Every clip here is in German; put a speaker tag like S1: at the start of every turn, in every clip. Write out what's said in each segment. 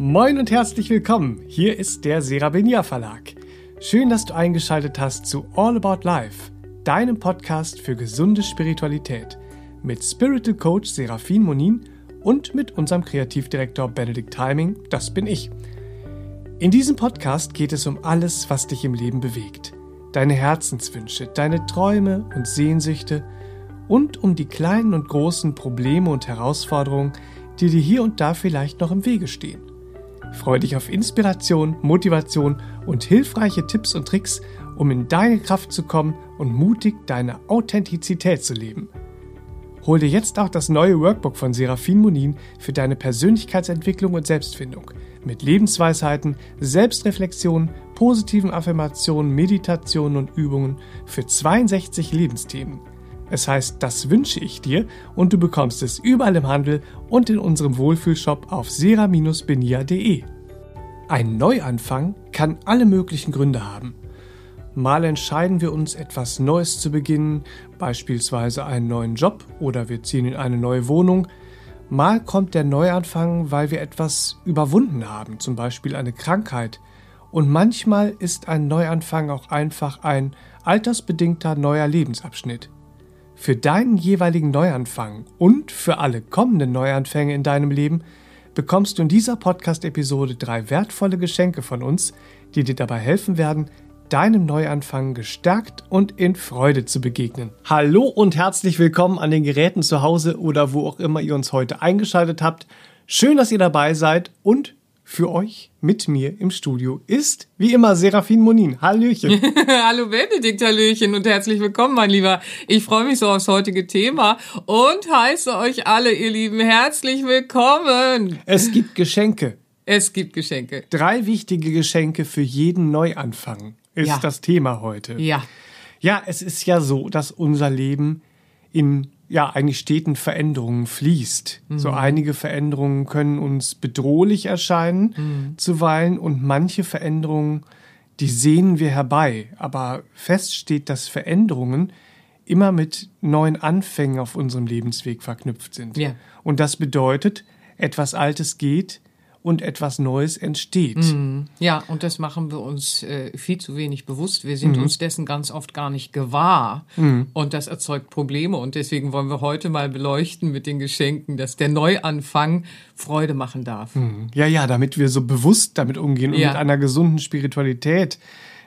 S1: Moin und herzlich willkommen. Hier ist der Serabenia Verlag. Schön, dass du eingeschaltet hast zu All About Life, deinem Podcast für gesunde Spiritualität mit Spiritual Coach Serafin Monin und mit unserem Kreativdirektor Benedikt Timing, das bin ich. In diesem Podcast geht es um alles, was dich im Leben bewegt. Deine Herzenswünsche, deine Träume und Sehnsüchte und um die kleinen und großen Probleme und Herausforderungen, die dir hier und da vielleicht noch im Wege stehen. Freu dich auf Inspiration, Motivation und hilfreiche Tipps und Tricks, um in deine Kraft zu kommen und mutig deine Authentizität zu leben. Hol dir jetzt auch das neue Workbook von Serafin Monin für deine Persönlichkeitsentwicklung und Selbstfindung mit Lebensweisheiten, Selbstreflexion, positiven Affirmationen, Meditationen und Übungen für 62 Lebensthemen. Es heißt, das wünsche ich dir und du bekommst es überall im Handel und in unserem Wohlfühlshop auf sera-benia.de. Ein Neuanfang kann alle möglichen Gründe haben. Mal entscheiden wir uns, etwas Neues zu beginnen, beispielsweise einen neuen Job oder wir ziehen in eine neue Wohnung. Mal kommt der Neuanfang, weil wir etwas überwunden haben, zum Beispiel eine Krankheit. Und manchmal ist ein Neuanfang auch einfach ein altersbedingter neuer Lebensabschnitt. Für deinen jeweiligen Neuanfang und für alle kommenden Neuanfänge in deinem Leben bekommst du in dieser Podcast-Episode drei wertvolle Geschenke von uns, die dir dabei helfen werden, deinem Neuanfang gestärkt und in Freude zu begegnen. Hallo und herzlich willkommen an den Geräten zu Hause oder wo auch immer ihr uns heute eingeschaltet habt. Schön, dass ihr dabei seid und für euch mit mir im Studio ist wie immer Serafin Monin. Hallöchen.
S2: Hallo Benedikt, Hallöchen und herzlich willkommen, mein Lieber. Ich freue mich so aufs heutige Thema und heiße euch alle, ihr Lieben, herzlich willkommen.
S1: Es gibt Geschenke.
S2: Es gibt Geschenke.
S1: Drei wichtige Geschenke für jeden Neuanfang ist
S2: Ja.
S1: das Thema heute.
S2: Ja.
S1: Ja, es ist ja so, dass unser Leben in ja eigentlich steten Veränderungen fließt. So einige Veränderungen können uns bedrohlich erscheinen zuweilen und manche Veränderungen, die sehnen wir herbei. Aber fest steht, dass Veränderungen immer mit neuen Anfängen auf unserem Lebensweg verknüpft sind.
S2: Ja.
S1: Und das bedeutet, etwas Altes geht und etwas Neues entsteht.
S2: Ja, und das machen wir uns äh, viel zu wenig bewusst. Wir sind uns dessen ganz oft gar nicht gewahr. Und das erzeugt Probleme. Und deswegen wollen wir heute mal beleuchten mit den Geschenken, dass der Neuanfang Freude machen darf.
S1: Ja, ja, damit wir so bewusst damit umgehen und
S2: Ja.
S1: mit einer gesunden Spiritualität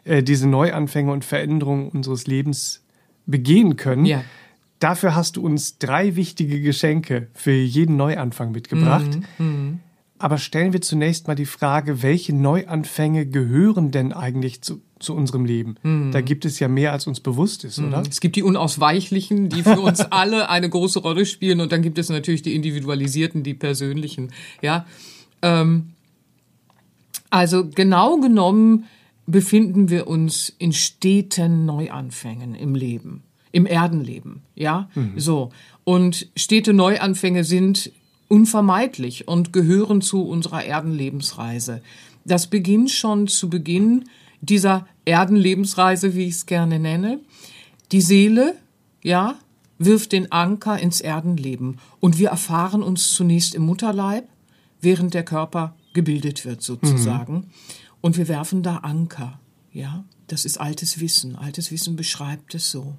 S1: äh, diese Neuanfänge und Veränderungen unseres Lebens begehen können.
S2: Ja.
S1: Dafür hast du uns drei wichtige Geschenke für jeden Neuanfang mitgebracht.
S2: Mhm,
S1: Aber stellen wir zunächst mal die Frage, welche Neuanfänge gehören denn eigentlich zu, zu unserem Leben?
S2: Mhm.
S1: Da gibt es ja mehr, als uns bewusst ist, oder?
S2: Es gibt die unausweichlichen, die für uns alle eine große Rolle spielen, und dann gibt es natürlich die individualisierten, die persönlichen. Ja, ähm, also genau genommen befinden wir uns in steten Neuanfängen im Leben, im Erdenleben. Ja, so und stete Neuanfänge sind unvermeidlich und gehören zu unserer Erdenlebensreise. Das beginnt schon zu Beginn dieser Erdenlebensreise, wie ich es gerne nenne. Die Seele, ja, wirft den Anker ins Erdenleben und wir erfahren uns zunächst im Mutterleib, während der Körper gebildet wird sozusagen. Und wir werfen da Anker, ja. Das ist altes Wissen. Altes Wissen beschreibt es so.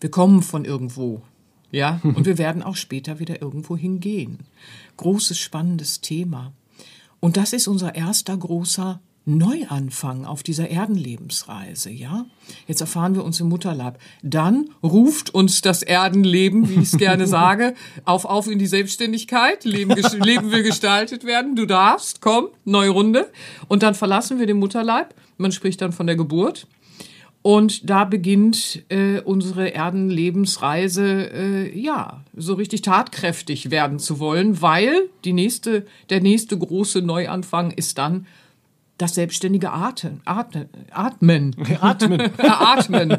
S2: Wir kommen von irgendwo, ja, und wir werden auch später wieder irgendwo hingehen. Großes, spannendes Thema. Und das ist unser erster großer Neuanfang auf dieser Erdenlebensreise, ja? Jetzt erfahren wir uns im Mutterleib. Dann ruft uns das Erdenleben, wie ich es gerne sage, auf, auf in die Selbstständigkeit. Leben, Leben will gestaltet werden. Du darfst, komm, neue Runde. Und dann verlassen wir den Mutterleib. Man spricht dann von der Geburt. Und da beginnt äh, unsere Erdenlebensreise, äh, ja, so richtig tatkräftig werden zu wollen, weil die nächste, der nächste große Neuanfang ist dann das selbstständige Atmen. Atmen. Atmen.
S1: Atmen.
S2: Atmen.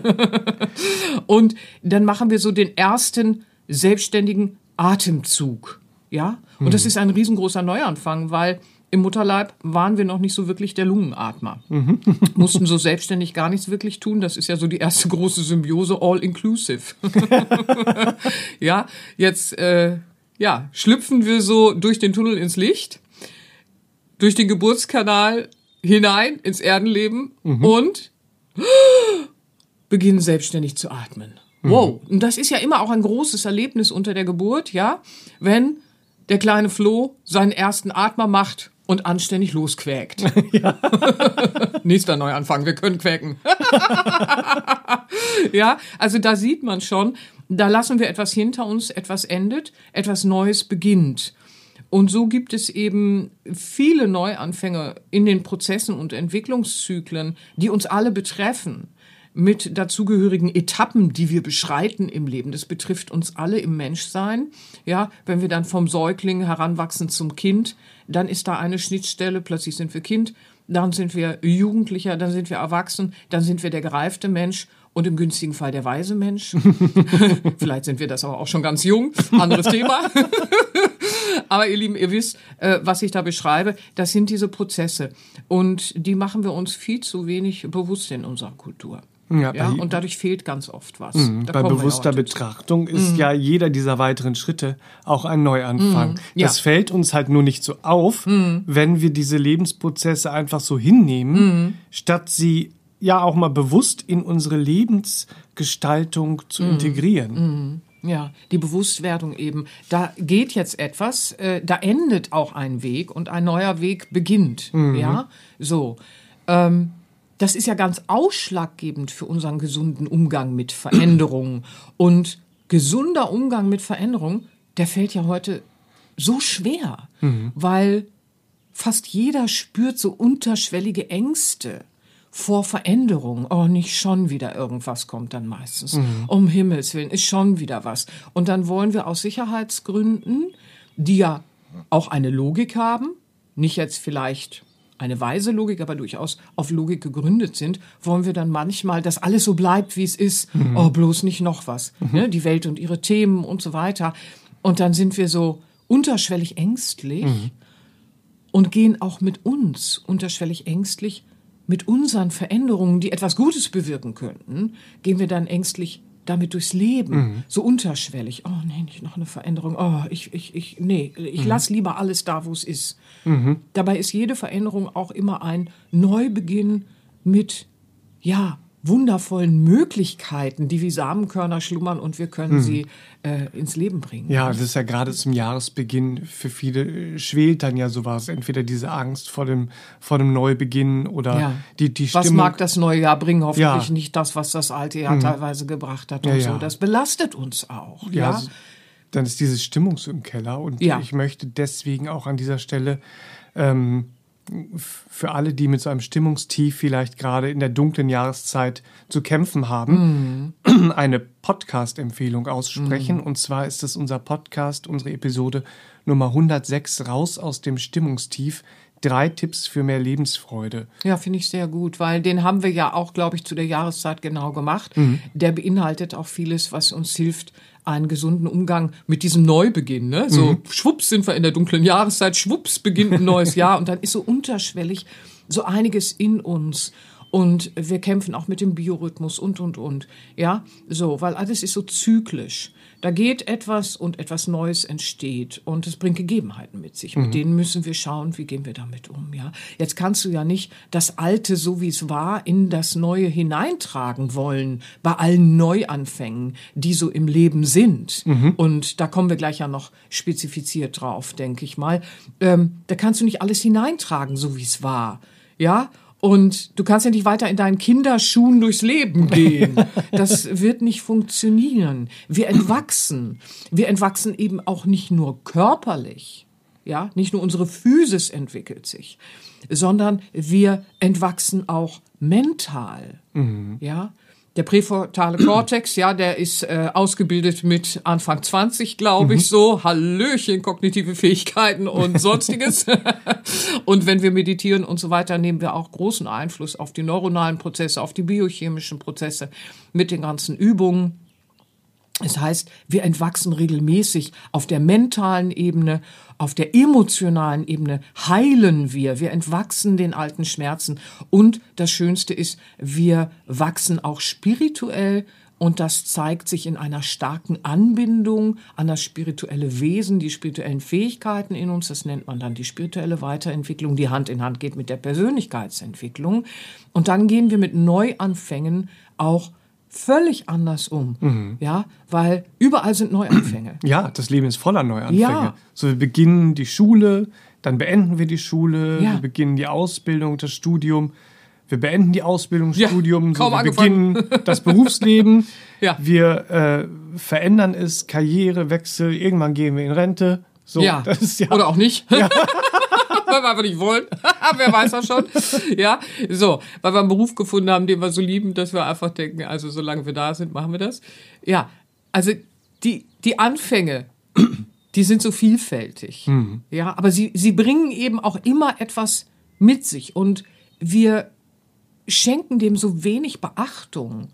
S2: Und dann machen wir so den ersten selbstständigen Atemzug. Ja? Und das ist ein riesengroßer Neuanfang, weil im Mutterleib waren wir noch nicht so wirklich der Lungenatmer. Mussten so selbstständig gar nichts wirklich tun. Das ist ja so die erste große Symbiose, all inclusive. ja, jetzt äh, ja, schlüpfen wir so durch den Tunnel ins Licht durch den Geburtskanal hinein ins Erdenleben und beginnen selbstständig zu atmen. Wow. Und das ist ja immer auch ein großes Erlebnis unter der Geburt, ja, wenn der kleine Flo seinen ersten Atmer macht und anständig losquäkt. Nächster Neuanfang, wir können quäken. ja, also da sieht man schon, da lassen wir etwas hinter uns, etwas endet, etwas Neues beginnt. Und so gibt es eben viele Neuanfänge in den Prozessen und Entwicklungszyklen, die uns alle betreffen, mit dazugehörigen Etappen, die wir beschreiten im Leben. Das betrifft uns alle im Menschsein. Ja, wenn wir dann vom Säugling heranwachsen zum Kind, dann ist da eine Schnittstelle, plötzlich sind wir Kind, dann sind wir Jugendlicher, dann sind wir erwachsen, dann sind wir der gereifte Mensch und im günstigen Fall der weise Mensch. Vielleicht sind wir das aber auch schon ganz jung. Anderes Thema. aber ihr Lieben, ihr wisst, äh, was ich da beschreibe. Das sind diese Prozesse. Und die machen wir uns viel zu wenig bewusst in unserer Kultur. Ja, ja, und dadurch fehlt ganz oft was.
S1: Mhm, bei bewusster Betrachtung ist mhm. ja jeder dieser weiteren Schritte auch ein Neuanfang. Mhm, ja. Das fällt uns halt nur nicht so auf, mhm. wenn wir diese Lebensprozesse einfach so hinnehmen, mhm. statt sie ja auch mal bewusst in unsere Lebensgestaltung zu mhm. integrieren.
S2: Ja, die Bewusstwerdung eben. Da geht jetzt etwas, äh, da endet auch ein Weg und ein neuer Weg beginnt. Ja, so. Ähm, das ist ja ganz ausschlaggebend für unseren gesunden Umgang mit Veränderungen. Und gesunder Umgang mit Veränderungen, der fällt ja heute so schwer, mhm. weil fast jeder spürt so unterschwellige Ängste vor Veränderung. Oh, nicht schon wieder irgendwas kommt dann meistens. Mhm. Um Himmels Willen, ist schon wieder was. Und dann wollen wir aus Sicherheitsgründen, die ja auch eine Logik haben, nicht jetzt vielleicht eine weise Logik, aber durchaus auf Logik gegründet sind, wollen wir dann manchmal, dass alles so bleibt, wie es ist. Mhm. Oh, bloß nicht noch was. Mhm. Ne? Die Welt und ihre Themen und so weiter. Und dann sind wir so unterschwellig ängstlich mhm. und gehen auch mit uns unterschwellig ängstlich, mit unseren Veränderungen, die etwas Gutes bewirken könnten, gehen wir dann ängstlich damit durchs Leben, mhm. so unterschwellig. Oh nee, nicht noch eine Veränderung. Oh, ich, ich, ich, nee, ich mhm. lass lieber alles da, wo es ist. Mhm. Dabei ist jede Veränderung auch immer ein Neubeginn mit, ja, wundervollen Möglichkeiten, die wie Samenkörner schlummern und wir können mhm. sie äh, ins Leben bringen.
S1: Ja, das ist ja gerade zum Jahresbeginn für viele schwelt dann ja sowas. Entweder diese Angst vor dem, vor dem Neubeginn oder ja. die, die
S2: Stimmung. Was mag das neue Jahr bringen? Hoffentlich ja. nicht das, was das alte Jahr mhm. teilweise gebracht hat und ja, so. Das belastet uns auch. Ja, ja?
S1: dann ist diese Stimmung so im Keller und ich möchte deswegen auch an dieser Stelle ähm, für alle, die mit so einem Stimmungstief vielleicht gerade in der dunklen Jahreszeit zu kämpfen haben, mm. eine Podcast-Empfehlung aussprechen. Mm. Und zwar ist es unser Podcast, unsere Episode Nummer 106, Raus aus dem Stimmungstief. Drei Tipps für mehr Lebensfreude.
S2: Ja, finde ich sehr gut, weil den haben wir ja auch, glaube ich, zu der Jahreszeit genau gemacht. Mm. Der beinhaltet auch vieles, was uns hilft, einen gesunden Umgang mit diesem Neubeginn. Ne? So mhm. schwupps sind wir in der dunklen Jahreszeit, schwupps beginnt ein neues Jahr und dann ist so unterschwellig so einiges in uns. Und wir kämpfen auch mit dem Biorhythmus und, und, und. Ja, so, weil alles ist so zyklisch. Da geht etwas und etwas Neues entsteht und es bringt Gegebenheiten mit sich. Mhm. Mit denen müssen wir schauen, wie gehen wir damit um. Ja, jetzt kannst du ja nicht das Alte, so wie es war, in das Neue hineintragen wollen bei allen Neuanfängen, die so im Leben sind. Mhm. Und da kommen wir gleich ja noch spezifiziert drauf, denke ich mal. Ähm, da kannst du nicht alles hineintragen, so wie es war. Ja, und du kannst ja nicht weiter in deinen Kinderschuhen durchs Leben gehen. Das wird nicht funktionieren. Wir entwachsen. Wir entwachsen eben auch nicht nur körperlich. Ja, nicht nur unsere Physis entwickelt sich, sondern wir entwachsen auch mental. Mhm. Ja, der präfrontale Kortex, ja, der ist äh, ausgebildet mit Anfang 20, glaube ich, mhm. so. Hallöchen, kognitive Fähigkeiten und sonstiges. und wenn wir meditieren und so weiter, nehmen wir auch großen Einfluss auf die neuronalen Prozesse, auf die biochemischen Prozesse mit den ganzen Übungen. Das heißt, wir entwachsen regelmäßig auf der mentalen Ebene, auf der emotionalen Ebene heilen wir, wir entwachsen den alten Schmerzen und das Schönste ist, wir wachsen auch spirituell Und das zeigt sich in einer starken Anbindung an das spirituelle Wesen, die spirituellen Fähigkeiten in uns. Das nennt man dann die spirituelle Weiterentwicklung, die Hand in Hand geht mit der Persönlichkeitsentwicklung. Und dann gehen wir mit Neuanfängen auch völlig anders um. Mhm. Ja, weil überall sind Neuanfänge.
S1: Ja, das Leben ist voller Neuanfänge. Ja. So, wir beginnen die Schule, dann beenden wir die Schule, ja. wir beginnen die Ausbildung, das Studium wir beenden die Ausbildung, Studium,
S2: ja, so,
S1: wir beginnen das Berufsleben, ja. wir äh, verändern es, Karrierewechsel, irgendwann gehen wir in Rente.
S2: So, ja. ja. Oder auch nicht. Ja. weil wir einfach nicht wollen. Wer weiß das schon. Ja, so, weil wir einen Beruf gefunden haben, den wir so lieben, dass wir einfach denken, also solange wir da sind, machen wir das. Ja, also die, die Anfänge, die sind so vielfältig. Mhm. Ja, aber sie, sie bringen eben auch immer etwas mit sich und wir schenken dem so wenig Beachtung.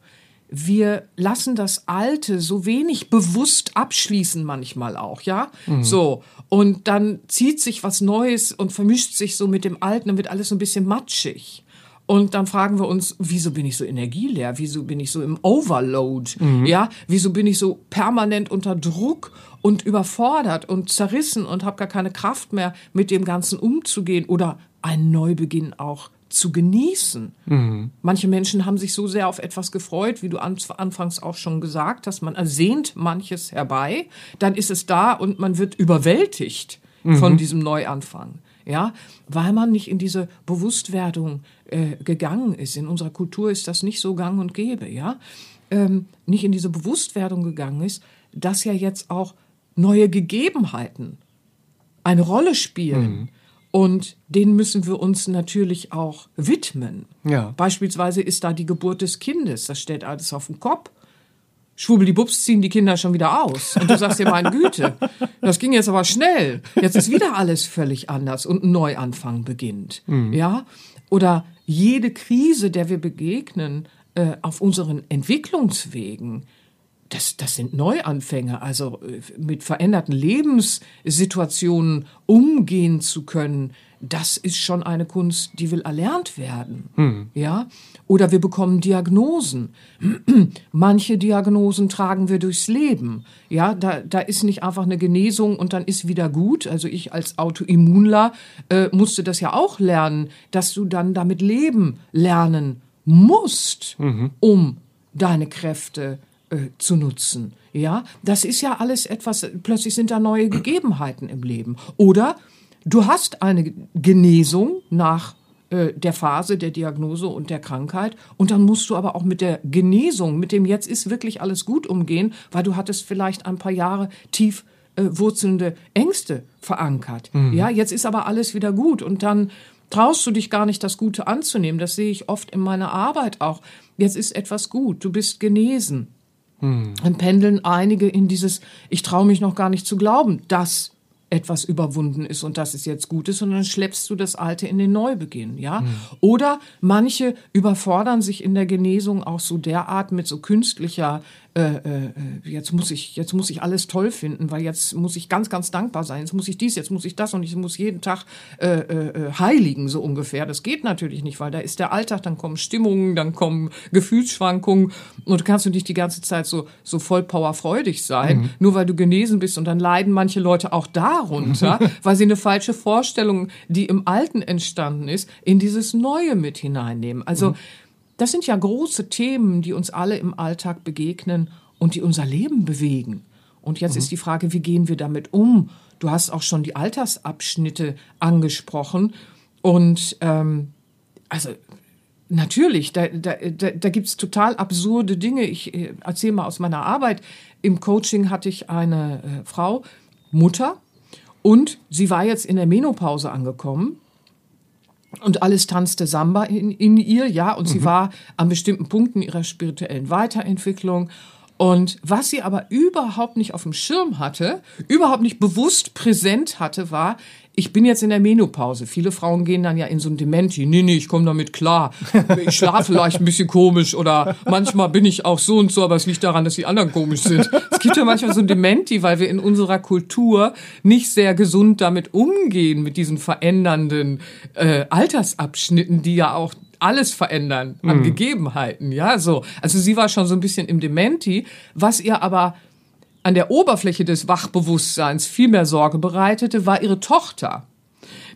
S2: Wir lassen das Alte so wenig bewusst abschließen manchmal auch, ja? Mhm. So. Und dann zieht sich was Neues und vermischt sich so mit dem Alten, dann wird alles so ein bisschen matschig. Und dann fragen wir uns, wieso bin ich so energieleer? Wieso bin ich so im Overload? Mhm. Ja, wieso bin ich so permanent unter Druck und überfordert und zerrissen und habe gar keine Kraft mehr, mit dem Ganzen umzugehen oder einen Neubeginn auch zu genießen. Mhm. Manche Menschen haben sich so sehr auf etwas gefreut, wie du anfangs auch schon gesagt hast, man ersehnt manches herbei, dann ist es da und man wird überwältigt mhm. von diesem Neuanfang. Ja, weil man nicht in diese Bewusstwerdung äh, gegangen ist. In unserer Kultur ist das nicht so gang und gäbe, ja. Ähm, nicht in diese Bewusstwerdung gegangen ist, dass ja jetzt auch neue Gegebenheiten eine Rolle spielen. Mhm und denen müssen wir uns natürlich auch widmen. Ja. Beispielsweise ist da die Geburt des Kindes. Das stellt alles auf den Kopf. Schwubbeldibups ziehen die Kinder schon wieder aus. Und du sagst dir, meine Güte, das ging jetzt aber schnell. Jetzt ist wieder alles völlig anders und ein Neuanfang beginnt. Mhm. Ja? Oder jede Krise, der wir begegnen, äh, auf unseren Entwicklungswegen, das, das sind Neuanfänge, also äh, mit veränderten Lebenssituationen umgehen zu können, das ist schon eine Kunst, die will erlernt werden. Hm. Ja? Oder wir bekommen Diagnosen. Manche Diagnosen tragen wir durchs Leben. Ja, da, da ist nicht einfach eine Genesung und dann ist wieder gut. Also ich als Autoimmunler äh, musste das ja auch lernen, dass du dann damit leben lernen musst, mhm. um deine Kräfte äh, zu nutzen. Ja, das ist ja alles etwas, plötzlich sind da neue Gegebenheiten im Leben. Oder du hast eine Genesung nach äh, der Phase der Diagnose und der Krankheit und dann musst du aber auch mit der Genesung, mit dem jetzt ist wirklich alles gut umgehen, weil du hattest vielleicht ein paar Jahre tief äh, wurzelnde Ängste verankert. Mhm. Ja, jetzt ist aber alles wieder gut und dann traust du dich gar nicht, das Gute anzunehmen. Das sehe ich oft in meiner Arbeit auch. Jetzt ist etwas gut, du bist genesen. Hm. Dann pendeln einige in dieses, ich traue mich noch gar nicht zu glauben, dass etwas überwunden ist und dass es jetzt gut ist, und dann schleppst du das Alte in den Neubeginn, ja? Mhm. Oder manche überfordern sich in der Genesung auch so derart mit so künstlicher äh, äh, jetzt muss ich, jetzt muss ich alles toll finden, weil jetzt muss ich ganz, ganz dankbar sein. Jetzt muss ich dies, jetzt muss ich das und ich muss jeden Tag äh, äh, äh, heiligen, so ungefähr. Das geht natürlich nicht, weil da ist der Alltag, dann kommen Stimmungen, dann kommen Gefühlsschwankungen und du kannst du nicht die ganze Zeit so, so voll powerfreudig sein, mhm. nur weil du genesen bist und dann leiden manche Leute auch darunter, weil sie eine falsche Vorstellung, die im Alten entstanden ist, in dieses Neue mit hineinnehmen. Also, mhm das sind ja große Themen, die uns alle im Alltag begegnen und die unser Leben bewegen. Und jetzt mhm. ist die Frage, wie gehen wir damit um? Du hast auch schon die Altersabschnitte angesprochen. Und ähm, also natürlich, da, da, da, da gibt es total absurde Dinge. Ich äh, erzähle mal aus meiner Arbeit. Im Coaching hatte ich eine äh, Frau, Mutter, und sie war jetzt in der Menopause angekommen und alles tanzte Samba in, in ihr, ja, und mhm. sie war an bestimmten Punkten ihrer spirituellen Weiterentwicklung. Und was sie aber überhaupt nicht auf dem Schirm hatte, überhaupt nicht bewusst präsent hatte, war, ich bin jetzt in der Menopause. Viele Frauen gehen dann ja in so ein Dementi. Nee, nee, ich komme damit klar. Ich schlafe vielleicht ein bisschen komisch oder manchmal bin ich auch so und so, aber es liegt daran, dass die anderen komisch sind. Es gibt ja manchmal so ein Dementi, weil wir in unserer Kultur nicht sehr gesund damit umgehen, mit diesen verändernden äh, Altersabschnitten, die ja auch alles verändern an mhm. Gegebenheiten, ja, so. Also sie war schon so ein bisschen im Dementi, was ihr aber an der Oberfläche des Wachbewusstseins viel mehr Sorge bereitete, war ihre Tochter.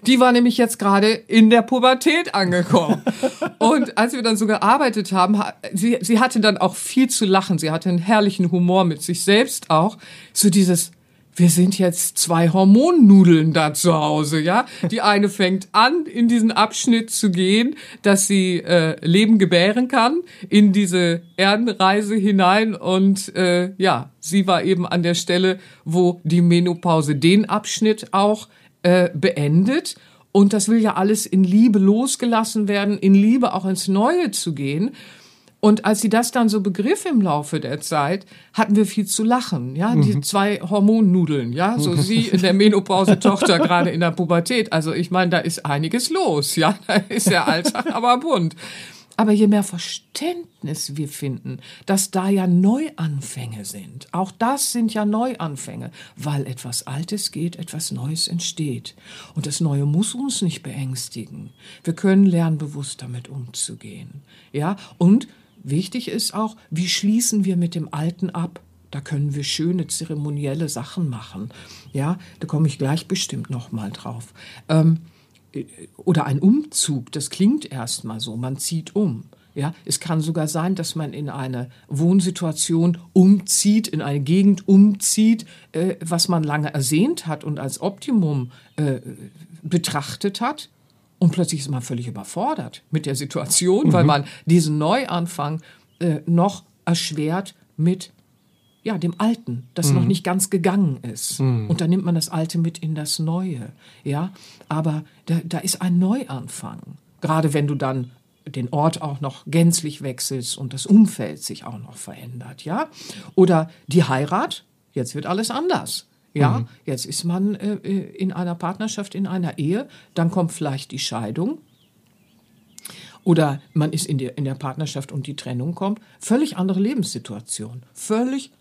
S2: Die war nämlich jetzt gerade in der Pubertät angekommen. Und als wir dann so gearbeitet haben, sie, sie hatte dann auch viel zu lachen. Sie hatte einen herrlichen Humor mit sich selbst auch. So dieses, wir sind jetzt zwei Hormonnudeln da zu Hause, ja. Die eine fängt an, in diesen Abschnitt zu gehen, dass sie äh, Leben gebären kann, in diese Erdenreise hinein. Und äh, ja, sie war eben an der Stelle, wo die Menopause den Abschnitt auch äh, beendet. Und das will ja alles in Liebe losgelassen werden, in Liebe auch ins Neue zu gehen. Und als sie das dann so begriff im Laufe der Zeit, hatten wir viel zu lachen. Ja, mhm. die zwei Hormonnudeln, ja, so sie in der Menopause, Tochter gerade in der Pubertät. Also ich meine, da ist einiges los, ja, da ist der Alltag aber bunt. Aber je mehr Verständnis wir finden, dass da ja Neuanfänge sind, auch das sind ja Neuanfänge, weil etwas Altes geht, etwas Neues entsteht. Und das Neue muss uns nicht beängstigen. Wir können lernen, bewusst damit umzugehen. Ja, und wichtig ist auch, wie schließen wir mit dem Alten ab? Da können wir schöne zeremonielle Sachen machen. Ja, da komme ich gleich bestimmt noch mal drauf. Ähm, oder ein Umzug, das klingt erstmal so, man zieht um. Ja, es kann sogar sein, dass man in eine Wohnsituation umzieht, in eine Gegend umzieht, äh, was man lange ersehnt hat und als Optimum äh, betrachtet hat. Und plötzlich ist man völlig überfordert mit der Situation, mhm. weil man diesen Neuanfang äh, noch erschwert mit ja, dem Alten, das mhm. noch nicht ganz gegangen ist. Mhm. Und dann nimmt man das Alte mit in das Neue. Ja, aber da, da ist ein Neuanfang. Gerade wenn du dann den Ort auch noch gänzlich wechselst und das Umfeld sich auch noch verändert, ja? Oder die Heirat, jetzt wird alles anders. Ja, mhm. jetzt ist man äh, äh in einer Partnerschaft, in einer Ehe, dann kommt vielleicht die Scheidung. Oder man ist in der, in der Partnerschaft und die Trennung kommt. Völlig andere Lebenssituation. Völlig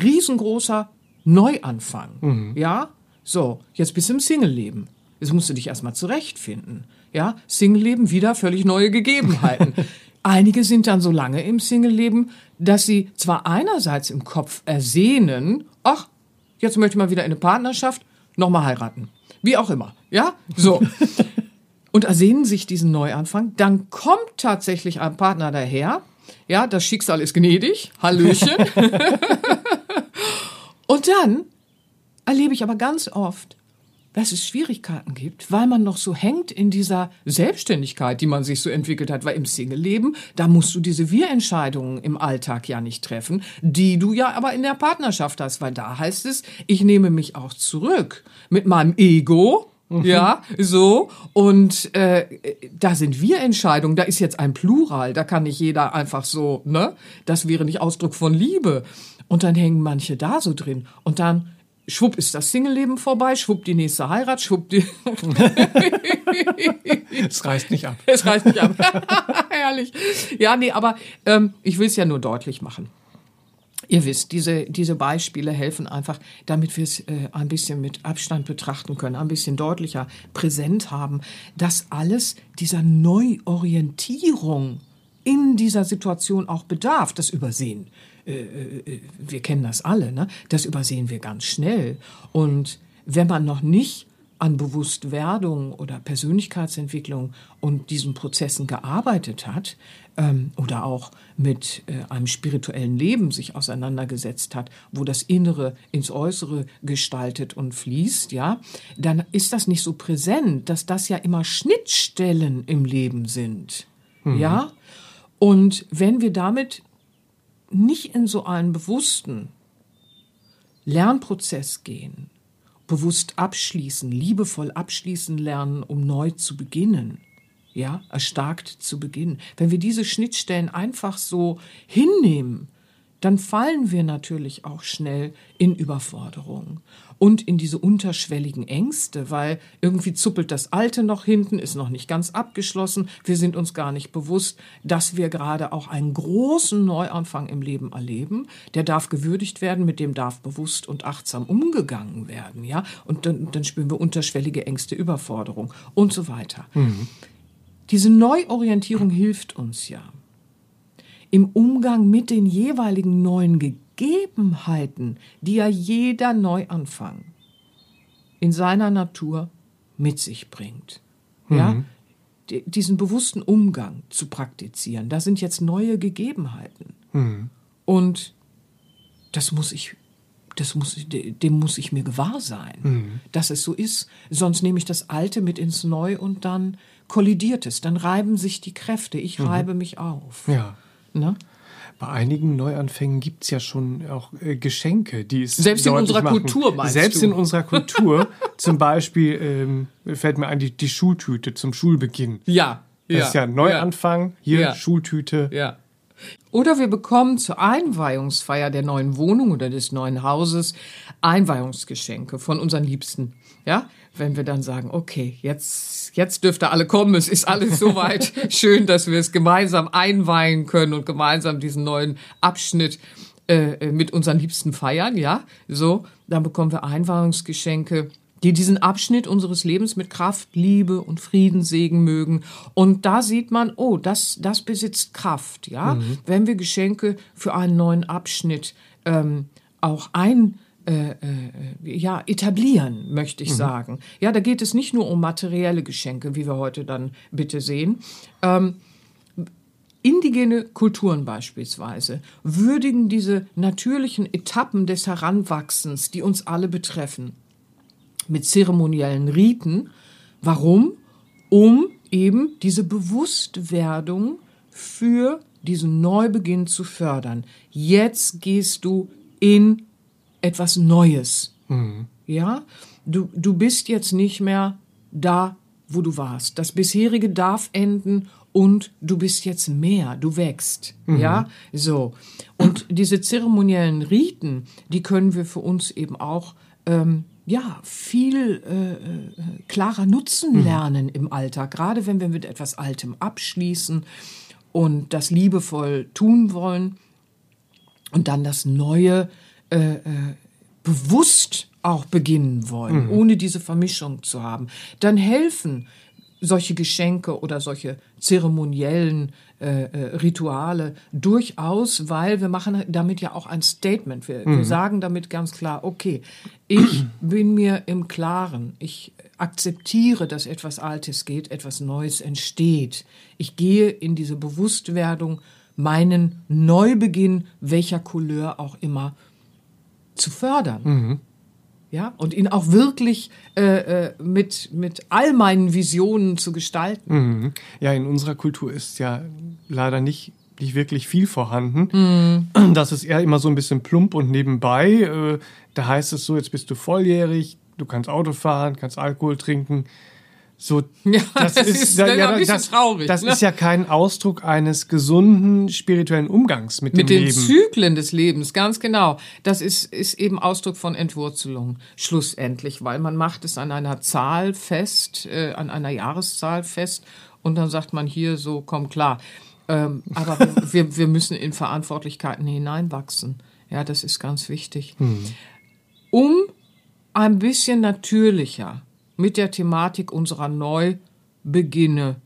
S2: riesengroßer Neuanfang. Mhm. Ja, so, jetzt bist du im Single-Leben. Jetzt musst du dich erstmal zurechtfinden. Ja, Single-Leben wieder völlig neue Gegebenheiten. Einige sind dann so lange im Single-Leben, dass sie zwar einerseits im Kopf ersehnen, ach, jetzt möchte ich mal wieder in eine Partnerschaft, nochmal heiraten. Wie auch immer. Ja, so. Und ersehnen sich diesen Neuanfang. Dann kommt tatsächlich ein Partner daher. Ja, das Schicksal ist gnädig. Hallöchen. Und dann erlebe ich aber ganz oft, dass es Schwierigkeiten gibt, weil man noch so hängt in dieser Selbstständigkeit, die man sich so entwickelt hat. Weil im Single-Leben, da musst du diese Wir-Entscheidungen im Alltag ja nicht treffen, die du ja aber in der Partnerschaft hast, weil da heißt es, ich nehme mich auch zurück mit meinem Ego, mhm. ja, so. Und äh, da sind wir Entscheidungen, da ist jetzt ein Plural, da kann nicht jeder einfach so, ne? Das wäre nicht Ausdruck von Liebe. Und dann hängen manche da so drin. Und dann, schwupp ist das Single-Leben vorbei, schwupp die nächste Heirat, schwupp die.
S1: es reißt nicht ab.
S2: Es reißt nicht ab. Herrlich. Ja, nee, aber ähm, ich will es ja nur deutlich machen. Ihr wisst, diese, diese Beispiele helfen einfach, damit wir es äh, ein bisschen mit Abstand betrachten können, ein bisschen deutlicher präsent haben, dass alles dieser Neuorientierung in dieser Situation auch bedarf. Das übersehen wir kennen das alle, ne? das übersehen wir ganz schnell. Und wenn man noch nicht an Bewusstwerdung oder Persönlichkeitsentwicklung und diesen Prozessen gearbeitet hat ähm, oder auch mit äh, einem spirituellen Leben sich auseinandergesetzt hat, wo das Innere ins Äußere gestaltet und fließt, ja, dann ist das nicht so präsent, dass das ja immer Schnittstellen im Leben sind, mhm. ja. Und wenn wir damit nicht in so einen bewussten Lernprozess gehen, bewusst abschließen, liebevoll abschließen lernen, um neu zu beginnen, ja, erstarkt zu beginnen. Wenn wir diese Schnittstellen einfach so hinnehmen, dann fallen wir natürlich auch schnell in Überforderung und in diese unterschwelligen Ängste, weil irgendwie zuppelt das Alte noch hinten, ist noch nicht ganz abgeschlossen. Wir sind uns gar nicht bewusst, dass wir gerade auch einen großen Neuanfang im Leben erleben. Der darf gewürdigt werden, mit dem darf bewusst und achtsam umgegangen werden, ja. Und dann, dann spüren wir unterschwellige Ängste, Überforderung und so weiter. Mhm. diese Neuorientierung hilft uns ja im Umgang mit den jeweiligen neuen Gegebenheiten, die ja jeder Neuanfang in seiner Natur mit sich bringt. Ja,
S1: Mhm.
S2: D- diesen bewussten Umgang zu praktizieren. Da sind jetzt neue Gegebenheiten.
S1: Mhm.
S2: Und das muss ich, das muss, ich- dem muss ich mir gewahr sein,
S1: Mhm.
S2: dass es so ist. Sonst nehme ich das Alte mit ins Neu und dann kollidiert es. Dann reiben sich die Kräfte. Ich reibe mich auf.
S1: Mhm. Ja.
S2: Ne?
S1: Bei einigen Neuanfängen gibt es ja schon auch äh, Geschenke, die es
S2: Selbst in unserer
S1: machen.
S2: Kultur, meinst
S1: Selbst
S2: du?
S1: in unserer Kultur. Zum Beispiel ähm, fällt mir ein, die, die Schultüte zum Schulbeginn.
S2: Ja.
S1: Das ist ja Neuanfang. Hier
S2: Ja.
S1: Schultüte.
S2: Ja. Oder wir bekommen zur Einweihungsfeier der neuen Wohnung oder des neuen Hauses Einweihungsgeschenke von unseren Liebsten. Ja, wenn wir dann sagen, okay, jetzt, jetzt dürft ihr alle kommen, es ist alles soweit schön, dass wir es gemeinsam einweihen können und gemeinsam diesen neuen Abschnitt äh, mit unseren Liebsten feiern, ja, so, dann bekommen wir Einweihungsgeschenke die diesen Abschnitt unseres Lebens mit Kraft, Liebe und Frieden sägen mögen. Und da sieht man, oh, das, das besitzt Kraft, ja. Wenn wir Geschenke für einen neuen Abschnitt ähm, auch ein äh, äh, ja, etablieren, möchte ich sagen. Ja, da geht es nicht nur um materielle Geschenke, wie wir heute dann bitte sehen. Ähm, Indigene Kulturen beispielsweise würdigen diese natürlichen Etappen des Heranwachsens, die uns alle betreffen, mit zeremoniellen Riten. Warum? Um eben diese Bewusstwerdung für diesen Neubeginn zu fördern. Jetzt gehst du in etwas Neues. Ja, du, du bist jetzt nicht mehr da, wo du warst. Das bisherige darf enden und du bist jetzt mehr, du wächst. Ja, so. Und diese zeremoniellen Riten, die können wir für uns eben auch ähm, ja, viel äh, äh, klarer nutzen lernen im Alltag, gerade wenn wir mit etwas Altem abschließen und das liebevoll tun wollen und dann das Neue äh, äh, bewusst auch beginnen wollen, ohne diese Vermischung zu haben, dann helfen solche Geschenke oder solche zeremoniellen äh, äh, Rituale durchaus, weil wir machen damit ja auch ein Statement. Wir, wir sagen damit ganz klar, okay, ich bin mir im Klaren, ich akzeptiere, dass etwas Altes geht, etwas Neues entsteht. Ich gehe in diese Bewusstwerdung, meinen Neubeginn, welcher Couleur auch immer, zu fördern. Ja, und ihn auch wirklich äh, äh, mit, mit all meinen Visionen zu gestalten.
S1: Mhm. Ja, in unserer Kultur ist ja leider nicht, nicht wirklich viel vorhanden.
S2: Mhm.
S1: Das ist eher immer so ein bisschen plump und nebenbei. Äh, Da heißt es so, jetzt bist du volljährig, du kannst Auto fahren, kannst Alkohol trinken. So,
S2: Ja, das ist dann ein bisschen
S1: das,
S2: traurig,
S1: Das
S2: ne?
S1: ist ja kein Ausdruck eines gesunden spirituellen Umgangs mit,
S2: Mit
S1: dem
S2: den
S1: Leben.
S2: Zyklen des Lebens, ganz genau. Das ist, ist eben Ausdruck von Entwurzelung, schlussendlich, weil man macht es an einer Zahl fest, äh, an einer Jahreszahl fest und dann sagt man hier so, komm klar. Ähm, aber wir, wir müssen in Verantwortlichkeiten hineinwachsen. Ja, das ist ganz wichtig. Um ein bisschen natürlicher mit der Thematik unserer Neubeginne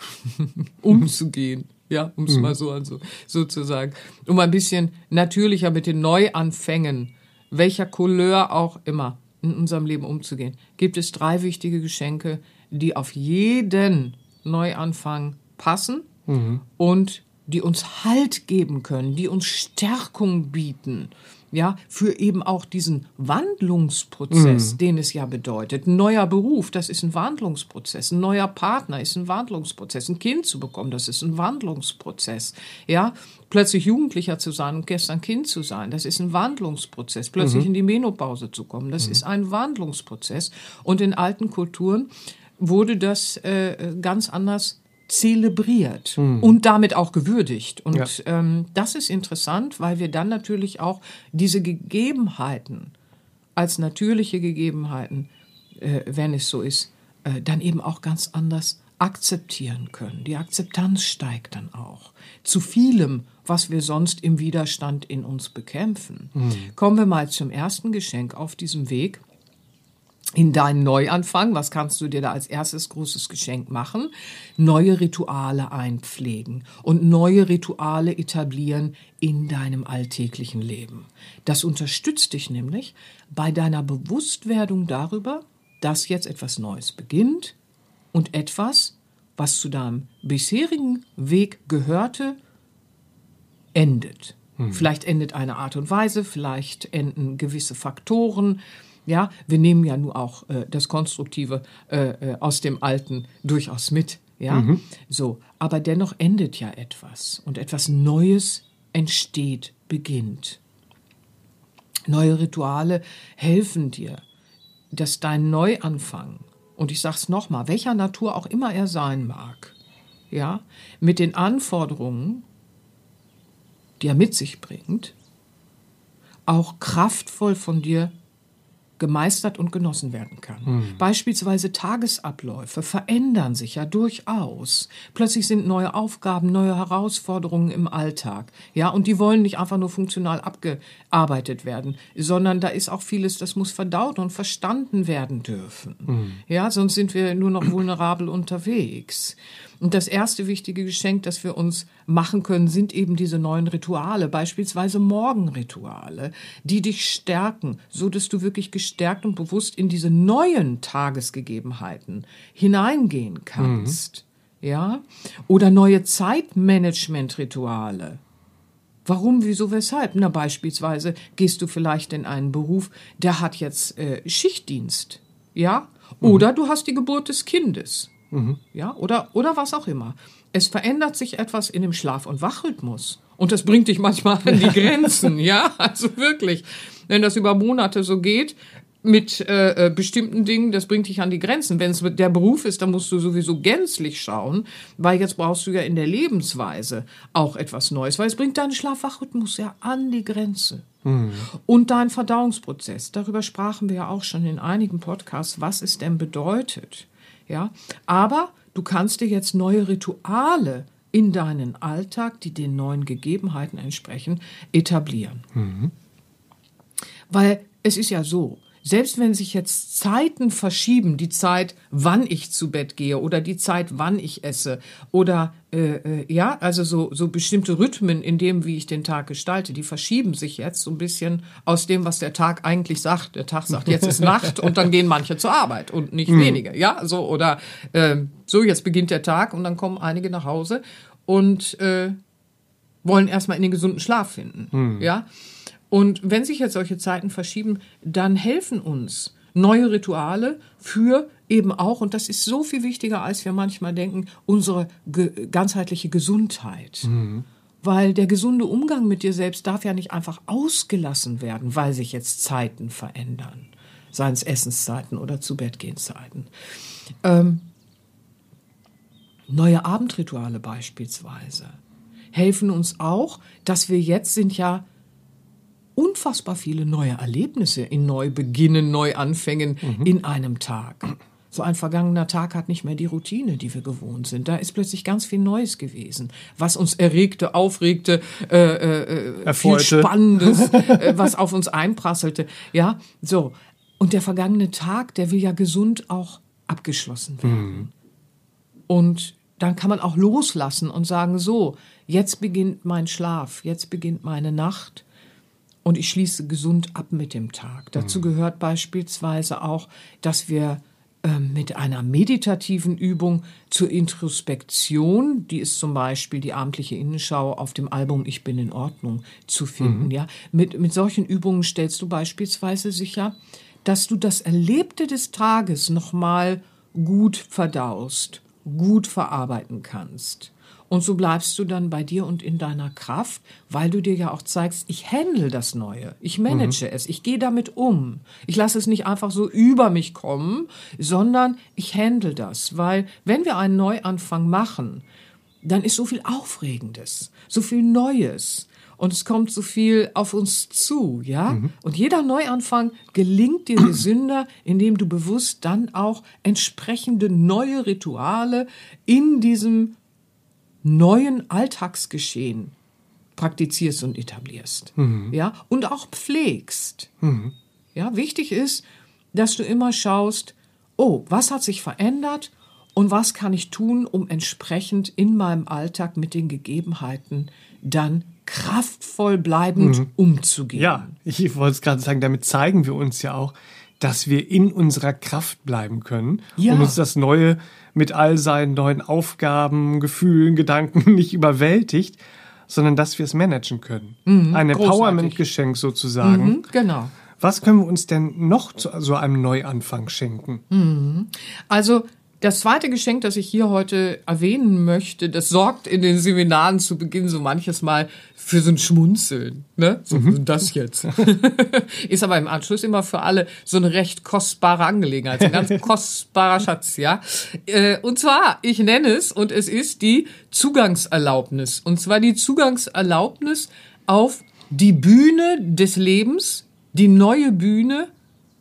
S2: umzugehen. Ja, um es mal so, so, so zu sagen. Um ein bisschen natürlicher mit den Neuanfängen, welcher Couleur auch immer, in unserem Leben umzugehen, gibt es drei wichtige Geschenke, die auf jeden Neuanfang passen und die uns Halt geben können, die uns Stärkung bieten. Ja, für eben auch diesen Wandlungsprozess, den es ja bedeutet. Ein neuer Beruf, das ist ein Wandlungsprozess. Ein neuer Partner ist ein Wandlungsprozess. Ein Kind zu bekommen, das ist ein Wandlungsprozess. Ja, plötzlich Jugendlicher zu sein und gestern Kind zu sein, das ist ein Wandlungsprozess. Plötzlich in die Menopause zu kommen, das ist ein Wandlungsprozess. Und in alten Kulturen wurde das äh, ganz anders zelebriert und damit auch gewürdigt. Und
S1: Ja.
S2: ähm, das ist interessant, weil wir dann natürlich auch diese Gegebenheiten als natürliche Gegebenheiten, äh, wenn es so ist, äh, dann eben auch ganz anders akzeptieren können. Die Akzeptanz steigt dann auch zu vielem, was wir sonst im Widerstand in uns bekämpfen. Kommen wir mal zum ersten Geschenk auf diesem Weg. In deinen Neuanfang, was kannst du dir da als erstes großes Geschenk machen? Neue Rituale einpflegen und neue Rituale etablieren in deinem alltäglichen Leben. Das unterstützt dich nämlich bei deiner Bewusstwerdung darüber, dass jetzt etwas Neues beginnt und etwas, was zu deinem bisherigen Weg gehörte, endet. Hm. Vielleicht endet eine Art und Weise, vielleicht enden gewisse Faktoren, ja, wir nehmen ja nur auch äh, das Konstruktive äh, äh, aus dem Alten durchaus mit. Ja, mhm. so. Aber dennoch endet ja etwas und etwas Neues entsteht, beginnt. Neue Rituale helfen dir, dass dein Neuanfang, und ich sag's nochmal, welcher Natur auch immer er sein mag, ja, mit den Anforderungen, die er mit sich bringt, auch kraftvoll von dir gemeistert und genossen werden kann. Mhm. Beispielsweise Tagesabläufe verändern sich ja durchaus. Plötzlich sind neue Aufgaben, neue Herausforderungen im Alltag. Ja, und die wollen nicht einfach nur funktional abgearbeitet werden, sondern da ist auch vieles, das muss verdaut und verstanden werden dürfen. Mhm. Ja, sonst sind wir nur noch vulnerabel unterwegs. Und das erste wichtige Geschenk, das wir uns machen können, sind eben diese neuen Rituale, beispielsweise Morgenrituale, die dich stärken, so dass du wirklich gestärkt und bewusst in diese neuen Tagesgegebenheiten hineingehen kannst. Mhm. Ja? Oder neue Zeitmanagement-Rituale. Warum, wieso, weshalb? Na, beispielsweise gehst du vielleicht in einen Beruf, der hat jetzt äh, Schichtdienst. Ja? Oder mhm. du hast die Geburt des Kindes. Mhm. Ja, oder, oder was auch immer. Es verändert sich etwas in dem Schlaf- und Wachrhythmus. Und das bringt dich manchmal an die Grenzen, ja, also wirklich. Wenn das über Monate so geht, mit äh, äh, bestimmten Dingen, das bringt dich an die Grenzen. Wenn es der Beruf ist, dann musst du sowieso gänzlich schauen, weil jetzt brauchst du ja in der Lebensweise auch etwas Neues, weil es bringt deinen Schlafwachrhythmus ja an die Grenze. Mhm. Und dein Verdauungsprozess, darüber sprachen wir ja auch schon in einigen Podcasts, was es denn bedeutet. Ja, aber du kannst dir jetzt neue Rituale in deinen Alltag, die den neuen Gegebenheiten entsprechen, etablieren. Mhm. Weil es ist ja so, selbst wenn sich jetzt Zeiten verschieben, die Zeit, wann ich zu Bett gehe oder die Zeit, wann ich esse oder äh, äh, ja, also so, so bestimmte Rhythmen in dem, wie ich den Tag gestalte, die verschieben sich jetzt so ein bisschen aus dem, was der Tag eigentlich sagt. Der Tag sagt, jetzt ist Nacht und dann gehen manche zur Arbeit und nicht mhm. wenige, ja, so oder äh, so, jetzt beginnt der Tag und dann kommen einige nach Hause und äh, wollen erstmal in den gesunden Schlaf finden, mhm. ja. Und wenn sich jetzt solche Zeiten verschieben, dann helfen uns neue Rituale für eben auch, und das ist so viel wichtiger, als wir manchmal denken, unsere ge ganzheitliche Gesundheit. Mhm. Weil der gesunde Umgang mit dir selbst darf ja nicht einfach ausgelassen werden, weil sich jetzt Zeiten verändern. Seien es Essenszeiten oder zu Bettgehenszeiten. Ähm, neue Abendrituale beispielsweise helfen uns auch, dass wir jetzt sind ja unfassbar viele neue Erlebnisse in Neubeginnen, Neuanfängen mhm. in einem Tag. So ein vergangener Tag hat nicht mehr die Routine, die wir gewohnt sind. Da ist plötzlich ganz viel Neues gewesen, was uns erregte, aufregte, äh, äh, viel Spannendes, äh, was auf uns einprasselte. Ja, so. Und der vergangene Tag, der will ja gesund auch abgeschlossen werden. Mhm. Und dann kann man auch loslassen und sagen, so, jetzt beginnt mein Schlaf, jetzt beginnt meine Nacht und ich schließe gesund ab mit dem Tag. Dazu mhm. gehört beispielsweise auch, dass wir ähm, mit einer meditativen Übung zur Introspektion, die ist zum Beispiel die abendliche Innenschau auf dem Album Ich bin in Ordnung zu finden. Mhm. Ja, mit, mit solchen Übungen stellst du beispielsweise sicher, dass du das Erlebte des Tages nochmal gut verdaust, gut verarbeiten kannst. Und so bleibst du dann bei dir und in deiner Kraft, weil du dir ja auch zeigst, ich handle das Neue, ich manage mhm. es, ich gehe damit um. Ich lasse es nicht einfach so über mich kommen, sondern ich handle das, weil wenn wir einen Neuanfang machen, dann ist so viel Aufregendes, so viel Neues und es kommt so viel auf uns zu, ja? Mhm. Und jeder Neuanfang gelingt dir gesünder, indem du bewusst dann auch entsprechende neue Rituale in diesem neuen Alltagsgeschehen praktizierst und etablierst. Mhm. Ja, und auch pflegst. Mhm. Ja, wichtig ist, dass du immer schaust, oh, was hat sich verändert und was kann ich tun, um entsprechend in meinem Alltag mit den Gegebenheiten dann kraftvoll bleibend mhm. umzugehen.
S1: Ja, ich wollte es gerade sagen, damit zeigen wir uns ja auch, dass wir in unserer Kraft bleiben können ja. und uns das Neue mit all seinen neuen Aufgaben, Gefühlen, Gedanken nicht überwältigt, sondern dass wir es managen können. Mhm, Ein Empowerment-Geschenk sozusagen. Mhm,
S2: genau.
S1: Was können wir uns denn noch zu so einem Neuanfang schenken?
S2: Mhm. Also das zweite Geschenk, das ich hier heute erwähnen möchte, das sorgt in den Seminaren zu Beginn so manches Mal für so ein Schmunzeln. Ne? So mhm. das jetzt. Ist aber im Anschluss immer für alle so eine recht kostbare Angelegenheit, ein ganz kostbarer Schatz, ja. Äh, und zwar, ich nenne es, und es ist die Zugangserlaubnis. Und zwar die Zugangserlaubnis auf die Bühne des Lebens, die neue Bühne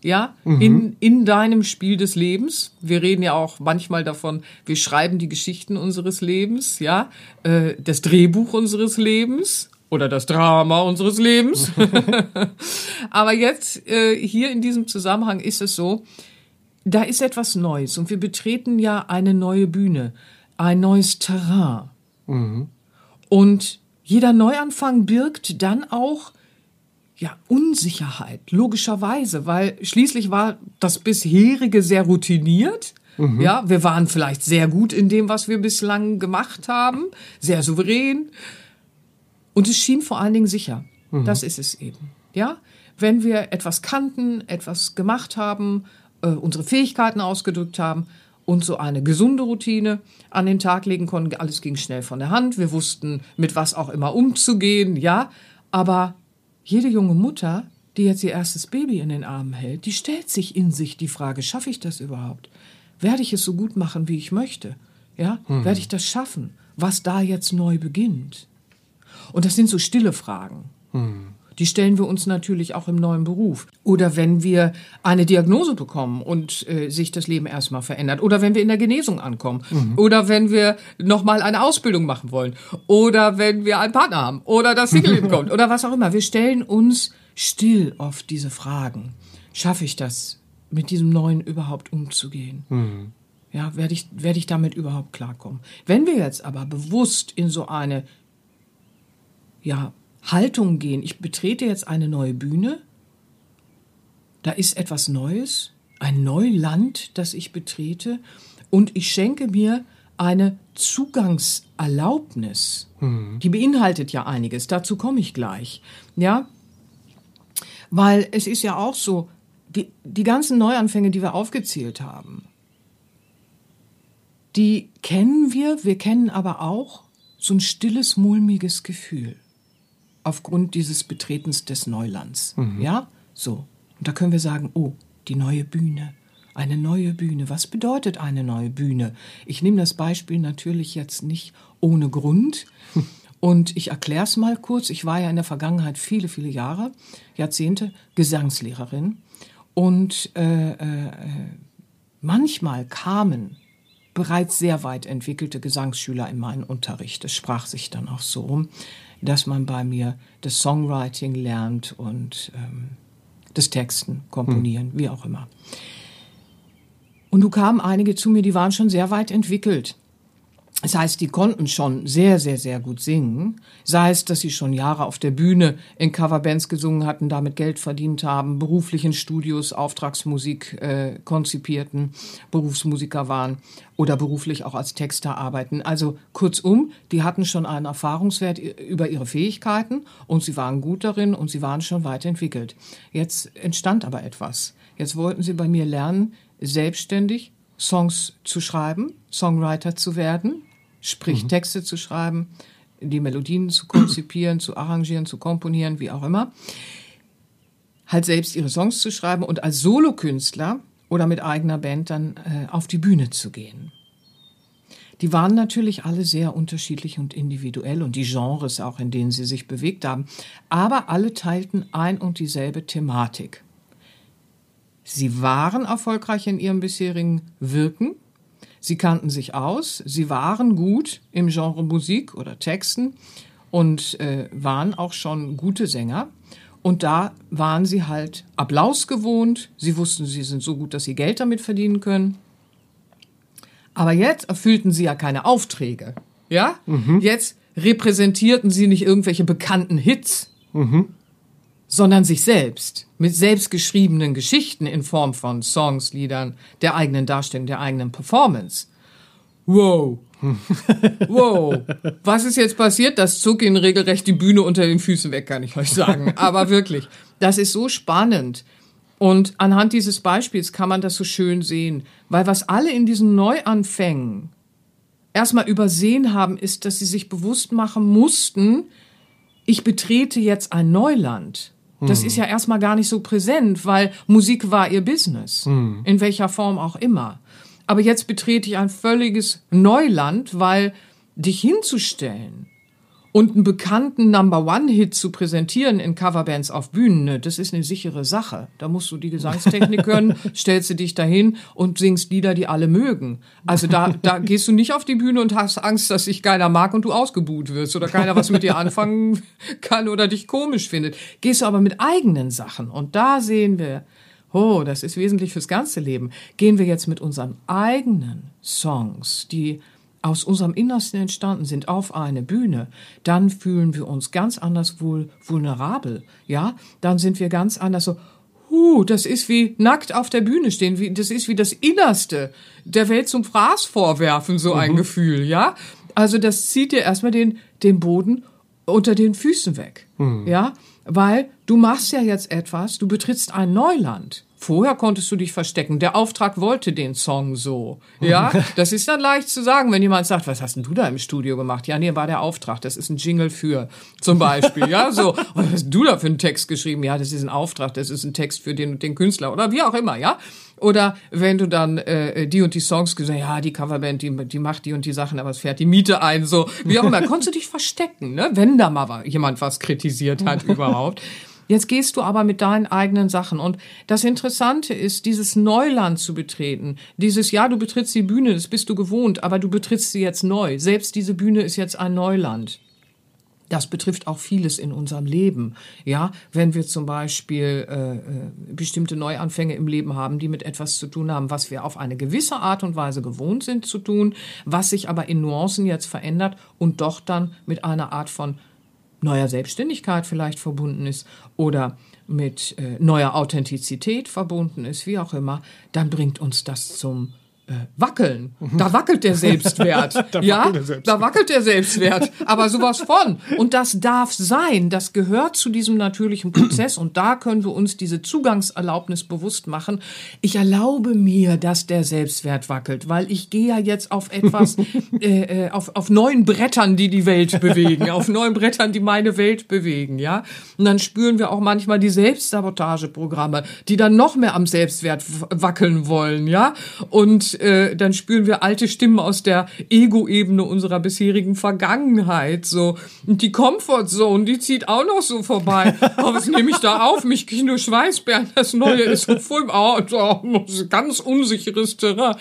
S2: ja, mhm. in, in deinem Spiel des Lebens. Wir reden ja auch manchmal davon, wir schreiben die Geschichten unseres Lebens, ja, äh, das Drehbuch unseres Lebens oder das Drama unseres Lebens. Aber jetzt äh, hier in diesem Zusammenhang ist es so, da ist etwas Neues und wir betreten ja eine neue Bühne, ein neues Terrain. Mhm. Und jeder Neuanfang birgt dann auch ja, Unsicherheit, logischerweise, weil schließlich war das bisherige sehr routiniert. Mhm. Ja, wir waren vielleicht sehr gut in dem, was wir bislang gemacht haben, sehr souverän. Und es schien vor allen Dingen sicher. Mhm. Das ist es eben. Ja, wenn wir etwas kannten, etwas gemacht haben, äh, unsere Fähigkeiten ausgedrückt haben und so eine gesunde Routine an den Tag legen konnten, alles ging schnell von der Hand. Wir wussten, mit was auch immer umzugehen, ja. Aber jede junge Mutter, die jetzt ihr erstes Baby in den Armen hält, die stellt sich in sich die Frage, schaffe ich das überhaupt? Werde ich es so gut machen, wie ich möchte? Ja, mhm. werde ich das schaffen, was da jetzt neu beginnt? Und das sind so stille Fragen. Mhm. Die stellen wir uns natürlich auch im neuen Beruf. Oder wenn wir eine Diagnose bekommen und äh, sich das Leben erstmal verändert. Oder wenn wir in der Genesung ankommen. Mhm. Oder wenn wir nochmal eine Ausbildung machen wollen. Oder wenn wir einen Partner haben. Oder das Single kommt. Oder was auch immer. Wir stellen uns still oft diese Fragen. Schaffe ich das, mit diesem Neuen überhaupt umzugehen? Mhm. Ja, werde ich, werde ich damit überhaupt klarkommen? Wenn wir jetzt aber bewusst in so eine, ja, Haltung gehen. Ich betrete jetzt eine neue Bühne. Da ist etwas Neues, ein Neuland, das ich betrete. Und ich schenke mir eine Zugangserlaubnis. Mhm. Die beinhaltet ja einiges. Dazu komme ich gleich. Ja, weil es ist ja auch so, die, die ganzen Neuanfänge, die wir aufgezählt haben, die kennen wir, wir kennen aber auch so ein stilles, mulmiges Gefühl aufgrund dieses Betretens des Neulands. Mhm. Ja, so. Und da können wir sagen, oh, die neue Bühne. Eine neue Bühne. Was bedeutet eine neue Bühne? Ich nehme das Beispiel natürlich jetzt nicht ohne Grund. Und ich erkläre es mal kurz. Ich war ja in der Vergangenheit viele, viele Jahre, Jahrzehnte Gesangslehrerin. Und äh, äh, manchmal kamen bereits sehr weit entwickelte Gesangsschüler in meinen Unterricht. Es sprach sich dann auch so rum dass man bei mir das Songwriting lernt und ähm, das Texten, Komponieren, hm. wie auch immer. Und du kamen einige zu mir, die waren schon sehr weit entwickelt. Das heißt, die konnten schon sehr, sehr, sehr gut singen. Sei es, dass sie schon Jahre auf der Bühne in Coverbands gesungen hatten, damit Geld verdient haben, beruflichen Studios Auftragsmusik äh, konzipierten, Berufsmusiker waren oder beruflich auch als Texter arbeiten. Also kurzum, die hatten schon einen Erfahrungswert über ihre Fähigkeiten und sie waren gut darin und sie waren schon weit entwickelt. Jetzt entstand aber etwas. Jetzt wollten sie bei mir lernen, selbstständig Songs zu schreiben, Songwriter zu werden, sprich mhm. Texte zu schreiben, die Melodien zu konzipieren, zu arrangieren, zu komponieren, wie auch immer. Halt selbst ihre Songs zu schreiben und als Solokünstler oder mit eigener Band dann äh, auf die Bühne zu gehen. Die waren natürlich alle sehr unterschiedlich und individuell und die Genres auch, in denen sie sich bewegt haben, aber alle teilten ein und dieselbe Thematik. Sie waren erfolgreich in ihrem bisherigen Wirken, Sie kannten sich aus, sie waren gut im Genre Musik oder Texten und äh, waren auch schon gute Sänger. Und da waren sie halt Applaus gewohnt. Sie wussten, sie sind so gut, dass sie Geld damit verdienen können. Aber jetzt erfüllten sie ja keine Aufträge. Ja? Mhm. Jetzt repräsentierten sie nicht irgendwelche bekannten Hits, mhm. Sondern sich selbst mit selbstgeschriebenen Geschichten in Form von Songs, Liedern, der eigenen Darstellung, der eigenen Performance. Wow. wow. Was ist jetzt passiert? Das zog ihnen regelrecht die Bühne unter den Füßen weg, kann ich euch sagen. Aber wirklich, das ist so spannend. Und anhand dieses Beispiels kann man das so schön sehen, weil was alle in diesen Neuanfängen erstmal übersehen haben, ist, dass sie sich bewusst machen mussten, ich betrete jetzt ein Neuland. Das hm. ist ja erstmal gar nicht so präsent, weil Musik war ihr Business, hm. in welcher Form auch immer. Aber jetzt betrete ich ein völliges Neuland, weil dich hinzustellen und einen bekannten Number-One-Hit zu präsentieren in Coverbands auf Bühnen, ne, das ist eine sichere Sache. Da musst du die Gesangstechnik können, stellst du dich dahin und singst Lieder, die alle mögen. Also da, da gehst du nicht auf die Bühne und hast Angst, dass sich keiner mag und du ausgebuht wirst oder keiner was mit dir anfangen kann oder dich komisch findet. Gehst du aber mit eigenen Sachen und da sehen wir, oh, das ist wesentlich fürs ganze Leben. Gehen wir jetzt mit unseren eigenen Songs, die aus unserem Innersten entstanden sind, auf eine Bühne, dann fühlen wir uns ganz anders wohl vulnerabel, ja? Dann sind wir ganz anders so, huh, das ist wie nackt auf der Bühne stehen, wie, das ist wie das Innerste der Welt zum Fraß vorwerfen, so ein mhm. Gefühl, ja? Also das zieht dir erstmal den, den Boden unter den Füßen weg, mhm. ja? Weil du machst ja jetzt etwas, du betrittst ein Neuland. Vorher konntest du dich verstecken. Der Auftrag wollte den Song so. Ja, das ist dann leicht zu sagen, wenn jemand sagt, was hast denn du da im Studio gemacht? Ja, nee, war der Auftrag. Das ist ein Jingle für, zum Beispiel. Ja, so. Was hast du da für einen Text geschrieben? Ja, das ist ein Auftrag. Das ist ein Text für den, den Künstler oder wie auch immer. Ja. Oder wenn du dann äh, die und die Songs gesagt, ja, die Coverband, die, die macht die und die Sachen, aber es fährt die Miete ein, so wie auch immer. Konntest du dich verstecken, ne? Wenn da mal jemand was kritisiert hat überhaupt. Jetzt gehst du aber mit deinen eigenen Sachen. Und das Interessante ist, dieses Neuland zu betreten. Dieses, ja, du betrittst die Bühne, das bist du gewohnt, aber du betrittst sie jetzt neu. Selbst diese Bühne ist jetzt ein Neuland. Das betrifft auch vieles in unserem Leben. Ja, wenn wir zum Beispiel äh, äh, bestimmte Neuanfänge im Leben haben, die mit etwas zu tun haben, was wir auf eine gewisse Art und Weise gewohnt sind zu tun, was sich aber in Nuancen jetzt verändert und doch dann mit einer Art von neuer Selbstständigkeit vielleicht verbunden ist oder mit äh, neuer Authentizität verbunden ist, wie auch immer, dann bringt uns das zum wackeln. Da wackelt der Selbstwert. da ja, wackelt der Selbstwert. da wackelt der Selbstwert. Aber sowas von. Und das darf sein. Das gehört zu diesem natürlichen Prozess. Und da können wir uns diese Zugangserlaubnis bewusst machen. Ich erlaube mir, dass der Selbstwert wackelt, weil ich gehe ja jetzt auf etwas, äh, äh, auf, auf neuen Brettern, die die Welt bewegen, auf neuen Brettern, die meine Welt bewegen, ja. Und dann spüren wir auch manchmal die Selbstsabotageprogramme, die dann noch mehr am Selbstwert wackeln wollen, ja. Und äh, dann spüren wir alte Stimmen aus der Ego-Ebene unserer bisherigen Vergangenheit. So. Und die Comfortzone, die zieht auch noch so vorbei. oh, was nehme ich da auf? Mich nur Schweißbären. Das Neue ist so voll, oh, oh, ganz unsicheres Terrain.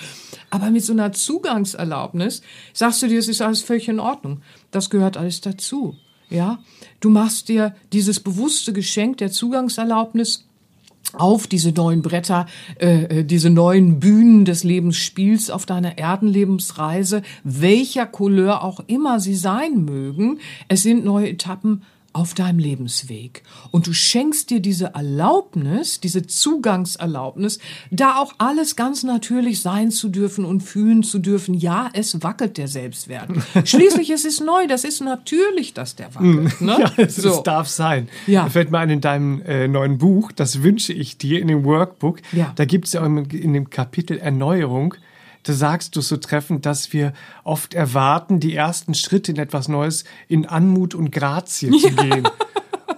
S2: Aber mit so einer Zugangserlaubnis sagst du dir, es ist alles völlig in Ordnung. Das gehört alles dazu. Ja, du machst dir dieses bewusste Geschenk der Zugangserlaubnis auf diese neuen Bretter, äh, äh, diese neuen Bühnen des Lebensspiels auf deiner Erdenlebensreise, welcher Couleur auch immer sie sein mögen. Es sind neue Etappen auf deinem Lebensweg. Und du schenkst dir diese Erlaubnis, diese Zugangserlaubnis, da auch alles ganz natürlich sein zu dürfen und fühlen zu dürfen. Ja, es wackelt der Selbstwert. Schließlich ist es neu, das ist natürlich, dass der wackelt. Ne?
S1: Ja, es, so. darf sein. Ja. Da fällt mir ein in deinem äh, neuen Buch, das wünsche ich dir in dem Workbook. Ja. Da gibt es ja in dem Kapitel Erneuerung, da sagst du so treffend, dass wir oft erwarten, die ersten Schritte in etwas Neues in Anmut und Grazie zu gehen.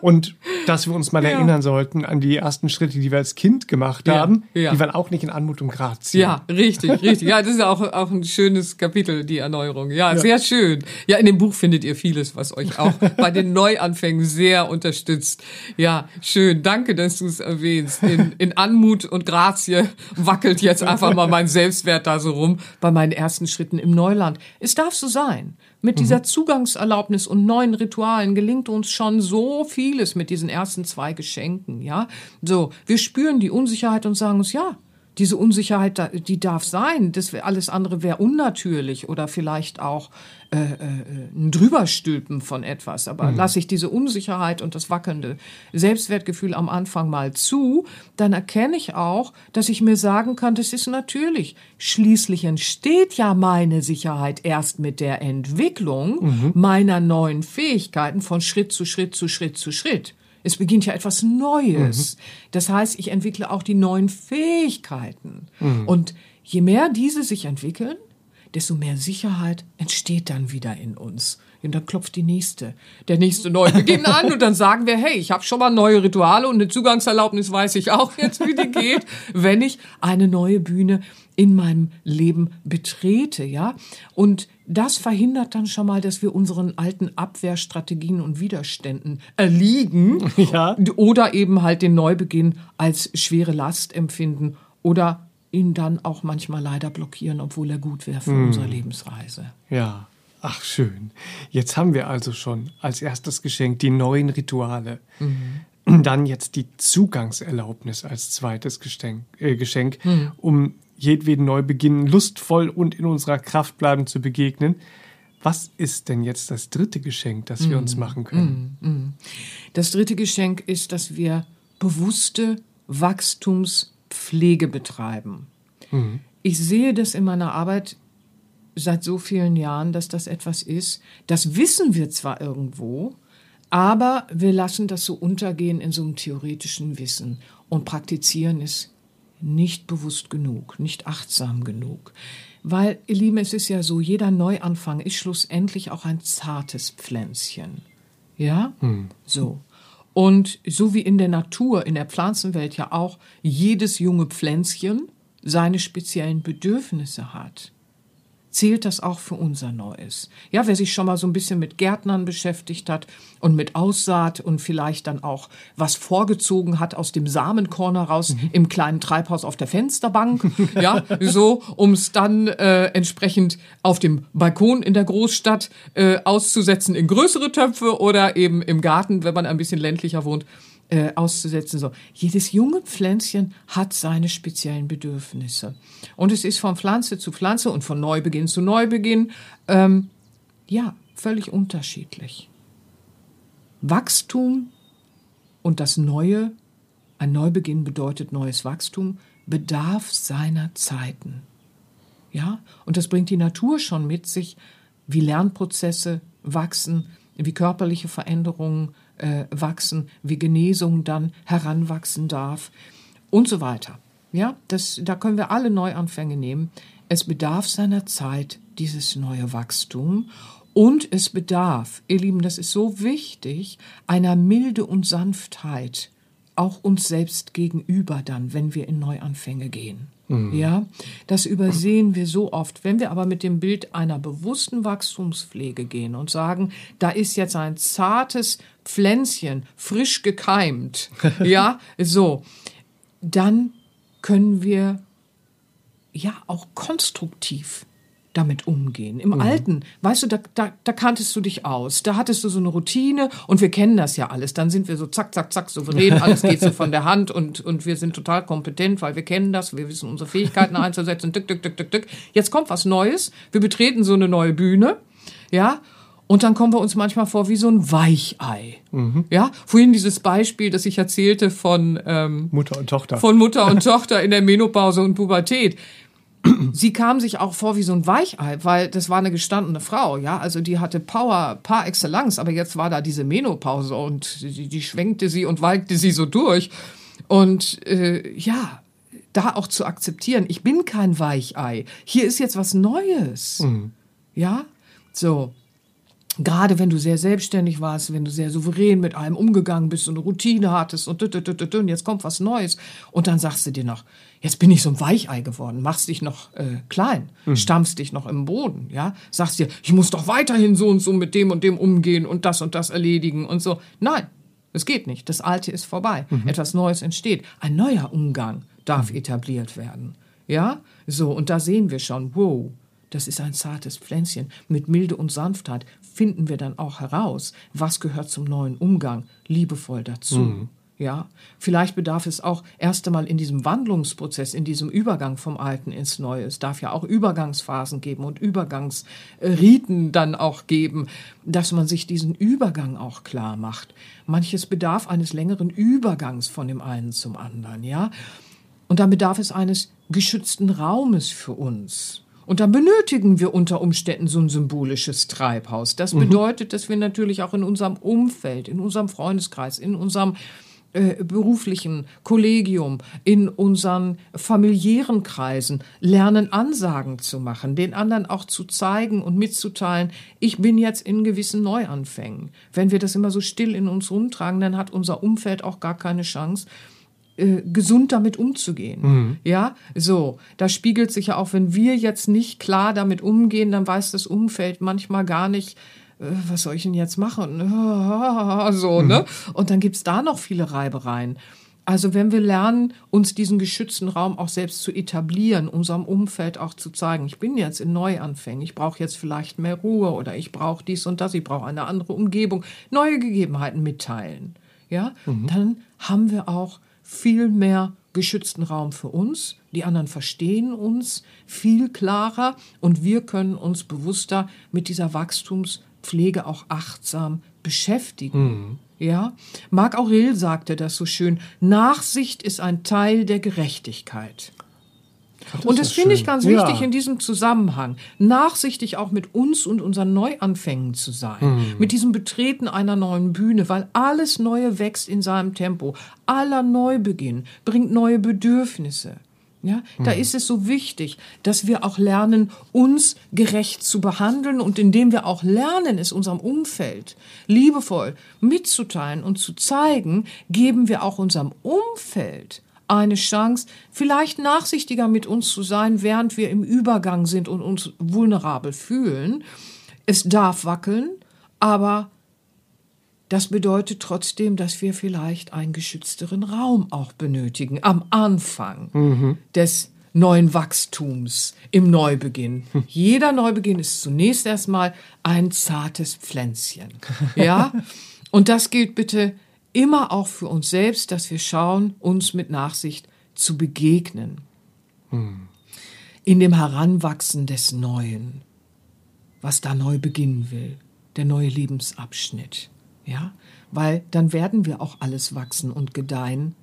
S1: Und dass wir uns mal ja. erinnern sollten an die ersten Schritte, die wir als Kind gemacht ja, haben. Ja. Die waren auch nicht in Anmut und Grazie.
S2: Ja, richtig, richtig. Ja, das ist auch, auch ein schönes Kapitel, die Erneuerung. Ja, sehr schön. Ja, in dem Buch findet ihr vieles, was euch auch bei den Neuanfängen sehr unterstützt. Ja, schön. Danke, dass du es erwähnst. In, in Anmut und Grazie wackelt jetzt einfach mal mein Selbstwert da so rum bei meinen ersten Schritten im Neuland. Es darf so sein. Mit dieser mhm. Zugangserlaubnis und neuen Ritualen gelingt uns schon so vieles mit diesen ersten zwei Geschenken, ja. So, wir spüren die Unsicherheit und sagen uns, ja, diese Unsicherheit, die darf sein. Das alles andere wäre unnatürlich oder vielleicht auch äh, äh, ein Drüberstülpen von etwas. Aber mhm. lasse ich diese Unsicherheit und das wackelnde Selbstwertgefühl am Anfang mal zu, dann erkenne ich auch, dass ich mir sagen kann, das ist natürlich. Schließlich entsteht ja meine Sicherheit erst mit der Entwicklung mhm. meiner neuen Fähigkeiten von Schritt zu Schritt zu Schritt zu Schritt. Es beginnt ja etwas Neues. Mhm. Das heißt, ich entwickle auch die neuen Fähigkeiten. Mhm. Und je mehr diese sich entwickeln, desto mehr Sicherheit entsteht dann wieder in uns. Und dann klopft die nächste, der nächste Neubeginn an und dann sagen wir, hey, ich habe schon mal neue Rituale und eine Zugangserlaubnis weiß ich auch jetzt, wie die geht, wenn ich eine neue Bühne in meinem Leben betrete, ja. Und das verhindert dann schon mal, dass wir unseren alten Abwehrstrategien und Widerständen erliegen ja. oder eben halt den Neubeginn als schwere Last empfinden oder ihn dann auch manchmal leider blockieren, obwohl er gut wäre für mm. unsere Lebensreise.
S1: Ja. Ach schön. Jetzt haben wir also schon als erstes Geschenk die neuen Rituale. Mhm. Dann jetzt die Zugangserlaubnis als zweites Geschenk, äh, Geschenk mhm. um jedweden Neubeginn lustvoll und in unserer Kraft bleiben zu begegnen. Was ist denn jetzt das dritte Geschenk, das wir mm, uns machen können?
S2: Mm, mm. Das dritte Geschenk ist, dass wir bewusste Wachstumspflege betreiben. Mhm. Ich sehe das in meiner Arbeit seit so vielen Jahren, dass das etwas ist, das wissen wir zwar irgendwo, aber wir lassen das so untergehen in so einem theoretischen Wissen und praktizieren es nicht bewusst genug, nicht achtsam genug. Weil, ihr Lieben, es ist ja so, jeder Neuanfang ist schlussendlich auch ein zartes Pflänzchen. Ja? Hm. So. Und so wie in der Natur, in der Pflanzenwelt ja auch jedes junge Pflänzchen seine speziellen Bedürfnisse hat zählt das auch für unser Neues. Ja, wer sich schon mal so ein bisschen mit Gärtnern beschäftigt hat und mit Aussaat und vielleicht dann auch was vorgezogen hat aus dem Samenkorn heraus mhm. im kleinen Treibhaus auf der Fensterbank, ja, so, um es dann äh, entsprechend auf dem Balkon in der Großstadt äh, auszusetzen in größere Töpfe oder eben im Garten, wenn man ein bisschen ländlicher wohnt, äh, auszusetzen. So, jedes junge Pflänzchen hat seine speziellen Bedürfnisse und es ist von Pflanze zu Pflanze und von Neubeginn zu Neubeginn ähm, ja völlig unterschiedlich. Wachstum und das Neue, ein Neubeginn bedeutet neues Wachstum, bedarf seiner Zeiten. Ja, und das bringt die Natur schon mit sich, wie Lernprozesse wachsen, wie körperliche Veränderungen äh, wachsen, wie Genesung dann heranwachsen darf und so weiter. Ja, das, da können wir alle Neuanfänge nehmen. Es bedarf seiner Zeit, dieses neue Wachstum. Und es bedarf, ihr Lieben, das ist so wichtig, einer Milde und Sanftheit, auch uns selbst gegenüber dann, wenn wir in Neuanfänge gehen. Mhm. Ja, das übersehen wir so oft. Wenn wir aber mit dem Bild einer bewussten Wachstumspflege gehen und sagen, da ist jetzt ein zartes Pflänzchen, frisch gekeimt, ja, so, dann können wir ja auch konstruktiv damit umgehen. Im mhm. Alten, weißt du, da, da, da kanntest du dich aus, da hattest du so eine Routine und wir kennen das ja alles. Dann sind wir so zack, zack, zack, souverän, alles geht so von der Hand und, und wir sind total kompetent, weil wir kennen das, wir wissen unsere Fähigkeiten einzusetzen, dück, dück, dück, dück, dück. Jetzt kommt was Neues, wir betreten so eine neue Bühne, ja, und dann kommen wir uns manchmal vor wie so ein Weichei. Mhm. Ja, vorhin dieses Beispiel, das ich erzählte von ähm,
S1: Mutter und Tochter.
S2: Von Mutter und Tochter in der Menopause und Pubertät sie kam sich auch vor wie so ein Weichei, weil das war eine gestandene Frau, ja, also die hatte Power par excellence, aber jetzt war da diese Menopause und die, die schwenkte sie und walkte sie so durch. Und äh, ja, da auch zu akzeptieren, ich bin kein Weichei, hier ist jetzt was Neues, mhm. ja, so. Gerade wenn du sehr selbstständig warst, wenn du sehr souverän mit allem umgegangen bist und eine Routine hattest und, und jetzt kommt was Neues. Und dann sagst du dir noch, jetzt bin ich so ein Weichei geworden, machst dich noch äh, klein, mhm. stampfst dich noch im Boden, ja, sagst dir, ich muss doch weiterhin so und so mit dem und dem umgehen und das und das erledigen und so. Nein, es geht nicht. Das Alte ist vorbei. Mhm. Etwas Neues entsteht. Ein neuer Umgang darf mhm. etabliert werden. Ja, so und da sehen wir schon, wow, das ist ein zartes Pflänzchen. Mit Milde und Sanftheit finden wir dann auch heraus, was gehört zum neuen Umgang liebevoll dazu. Mhm. Ja, vielleicht bedarf es auch erst einmal in diesem Wandlungsprozess, in diesem Übergang vom Alten ins Neue. Es darf ja auch Übergangsphasen geben und Übergangsriten dann auch geben, dass man sich diesen Übergang auch klar macht. Manches bedarf eines längeren Übergangs von dem einen zum anderen, ja. Und dann bedarf es eines geschützten Raumes für uns. Und dann benötigen wir unter Umständen so ein symbolisches Treibhaus. Das mhm. bedeutet, dass wir natürlich auch in unserem Umfeld, in unserem Freundeskreis, in unserem äh, beruflichen Kollegium, in unseren familiären Kreisen lernen, Ansagen zu machen, den anderen auch zu zeigen und mitzuteilen, ich bin jetzt in gewissen Neuanfängen. Wenn wir das immer so still in uns rumtragen, dann hat unser Umfeld auch gar keine Chance, äh, gesund damit umzugehen. Mhm. Ja, so, da spiegelt sich ja auch, wenn wir jetzt nicht klar damit umgehen, dann weiß das Umfeld manchmal gar nicht, was soll ich denn jetzt machen? So, mhm. ne? Und dann gibt's da noch viele Reibereien. Also wenn wir lernen, uns diesen geschützten Raum auch selbst zu etablieren, unserem Umfeld auch zu zeigen, ich bin jetzt in Neuanfängen, ich brauche jetzt vielleicht mehr Ruhe oder ich brauche dies und das, ich brauche eine andere Umgebung, neue Gegebenheiten mitteilen, ja, mhm. dann haben wir auch viel mehr geschützten Raum für uns, die anderen verstehen uns viel klarer und wir können uns bewusster mit dieser Wachstumspflege auch achtsam beschäftigen. Mhm. Ja, Marc Aurel sagte das so schön: Nachsicht ist ein Teil der Gerechtigkeit. Das und das finde ich ganz wichtig ja. in diesem Zusammenhang, nachsichtig auch mit uns und unseren Neuanfängen zu sein, mhm. mit diesem Betreten einer neuen Bühne, weil alles Neue wächst in seinem Tempo. Aller Neubeginn bringt neue Bedürfnisse. Ja, da mhm. ist es so wichtig, dass wir auch lernen, uns gerecht zu behandeln und indem wir auch lernen, es unserem Umfeld liebevoll mitzuteilen und zu zeigen, geben wir auch unserem Umfeld eine Chance, vielleicht nachsichtiger mit uns zu sein, während wir im Übergang sind und uns vulnerabel fühlen. Es darf wackeln, aber das bedeutet trotzdem, dass wir vielleicht einen geschützteren Raum auch benötigen am Anfang mhm. des neuen Wachstums, im Neubeginn. Hm. Jeder Neubeginn ist zunächst erstmal ein zartes Pflänzchen. Ja? Und das gilt bitte immer auch für uns selbst, dass wir schauen, uns mit Nachsicht zu begegnen. Hm. In dem Heranwachsen des Neuen, was da neu beginnen will, der neue Lebensabschnitt. Ja, weil dann werden wir auch alles wachsen und gedeihen,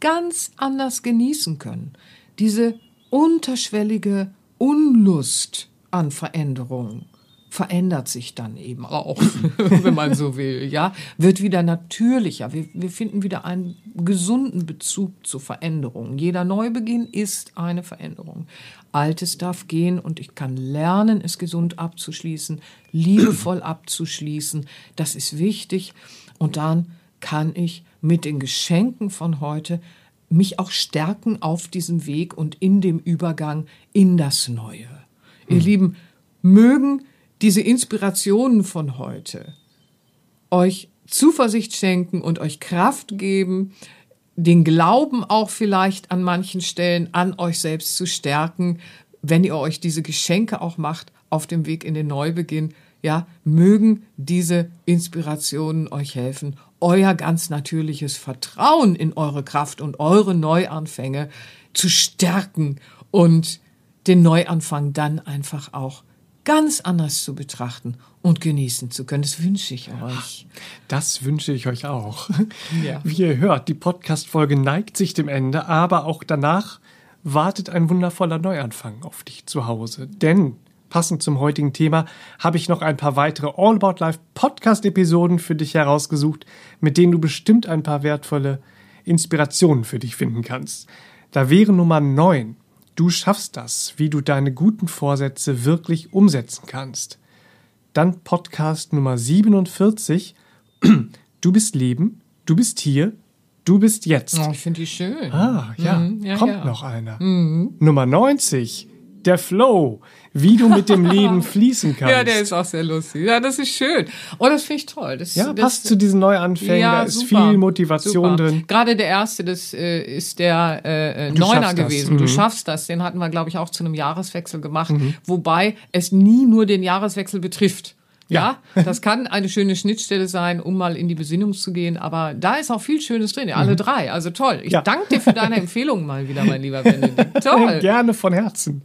S2: ganz anders genießen können. Diese unterschwellige Unlust an Veränderung, verändert sich dann eben auch, wenn man so will, ja, wird wieder natürlicher. Wir, wir finden wieder einen gesunden Bezug zu Veränderungen. Jeder Neubeginn ist eine Veränderung. Altes darf gehen und ich kann lernen, es gesund abzuschließen, liebevoll abzuschließen. Das ist wichtig. Und dann kann ich mit den Geschenken von heute mich auch stärken auf diesem Weg und in dem Übergang in das Neue. Ihr hm. Lieben, mögen diese Inspirationen von heute euch Zuversicht schenken und euch Kraft geben, den Glauben auch vielleicht an manchen Stellen an euch selbst zu stärken, wenn ihr euch diese Geschenke auch macht auf dem Weg in den Neubeginn. Ja, mögen diese Inspirationen euch helfen, euer ganz natürliches Vertrauen in eure Kraft und eure Neuanfänge zu stärken und den Neuanfang dann einfach auch ganz anders zu betrachten und genießen zu können. Das wünsche ich euch.
S1: Das wünsche ich euch auch. Ja. Wie ihr hört, die Podcast-Folge neigt sich dem Ende, aber auch danach wartet ein wundervoller Neuanfang auf dich zu Hause. Denn passend zum heutigen Thema habe ich noch ein paar weitere All About Life Podcast-Episoden für dich herausgesucht, mit denen du bestimmt ein paar wertvolle Inspirationen für dich finden kannst. Da wäre Nummer 9 Du schaffst das, wie du deine guten Vorsätze wirklich umsetzen kannst. Dann Podcast Nummer 47. Du bist Leben, du bist hier, du bist jetzt.
S2: Oh, ich finde die schön.
S1: Ah, ja, mhm, ja kommt ja. noch einer. Mhm. Nummer 90. der Flow, wie du mit dem Leben fließen kannst.
S2: Ja, der ist auch sehr lustig. Ja, das ist schön. Oh, das finde ich toll. Das,
S1: ja,
S2: das,
S1: passt zu diesen Neuanfängen,
S2: Ja,
S1: da ist
S2: super,
S1: viel Motivation
S2: super.
S1: drin.
S2: Gerade der erste, das äh, ist der äh,
S1: Du
S2: Neuner gewesen. Du
S1: Mhm.
S2: schaffst das. Den hatten wir, glaube ich, auch zu einem Jahreswechsel gemacht, wobei es nie nur den Jahreswechsel betrifft. Ja, das kann eine schöne Schnittstelle sein, um mal in die Besinnung zu gehen. Aber da ist auch viel Schönes drin. Alle drei. Also toll. Ich
S1: Mhm. Ja.
S2: danke dir für deine Empfehlung mal wieder, mein lieber Benedikt. Toll.
S1: Gerne von Herzen.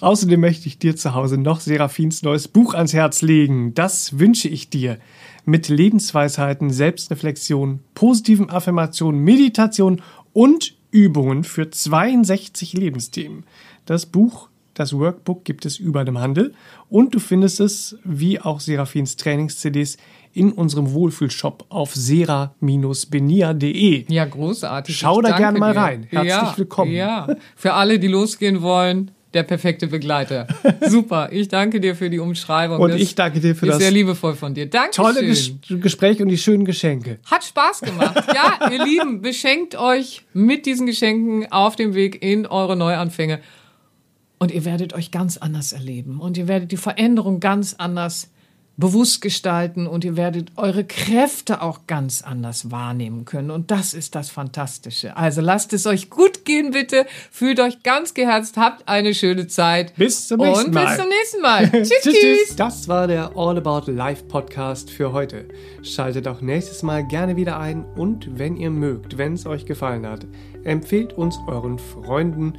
S1: Außerdem möchte ich dir zu Hause noch Seraphins neues Buch ans Herz legen. Das wünsche ich dir. Mit Lebensweisheiten, Selbstreflexion, positiven Affirmationen, Meditation und Übungen für 62 Lebensthemen. Das Buch, das Workbook gibt es überall im Handel und du findest es, wie auch Seraphins Trainings-CDs, in unserem Wohlfühlshop auf sera-benia.de.
S2: Ja, großartig.
S1: Schau da
S2: danke
S1: gerne mal
S2: dir.
S1: rein. Herzlich
S2: ja,
S1: willkommen.
S2: Ja, für alle, die losgehen wollen, der perfekte Begleiter. Super. Ich danke dir für die Umschreibung.
S1: Und
S2: Das
S1: ich danke dir für
S2: ist
S1: das
S2: sehr liebevoll von dir. Dankeschön.
S1: tolle Ges Gespräch und die schönen Geschenke.
S2: Hat Spaß gemacht. Ja, ihr Lieben, beschenkt euch mit diesen Geschenken auf dem Weg in eure Neuanfänge. Und ihr werdet euch ganz anders erleben. Und ihr werdet die Veränderung ganz anders bewusst gestalten. Und ihr werdet eure Kräfte auch ganz anders wahrnehmen können. Und das ist das Fantastische. Also lasst es euch gut gehen, bitte. Fühlt euch ganz geherzt. Habt eine schöne Zeit.
S1: Bis zum nächsten
S2: Und
S1: Mal.
S2: bis zum nächsten Mal. tschüss, tschüss.
S1: Das war der All About Life Podcast für heute. Schaltet auch nächstes Mal gerne wieder ein und wenn ihr mögt, wenn es euch gefallen hat, empfehlt uns euren Freunden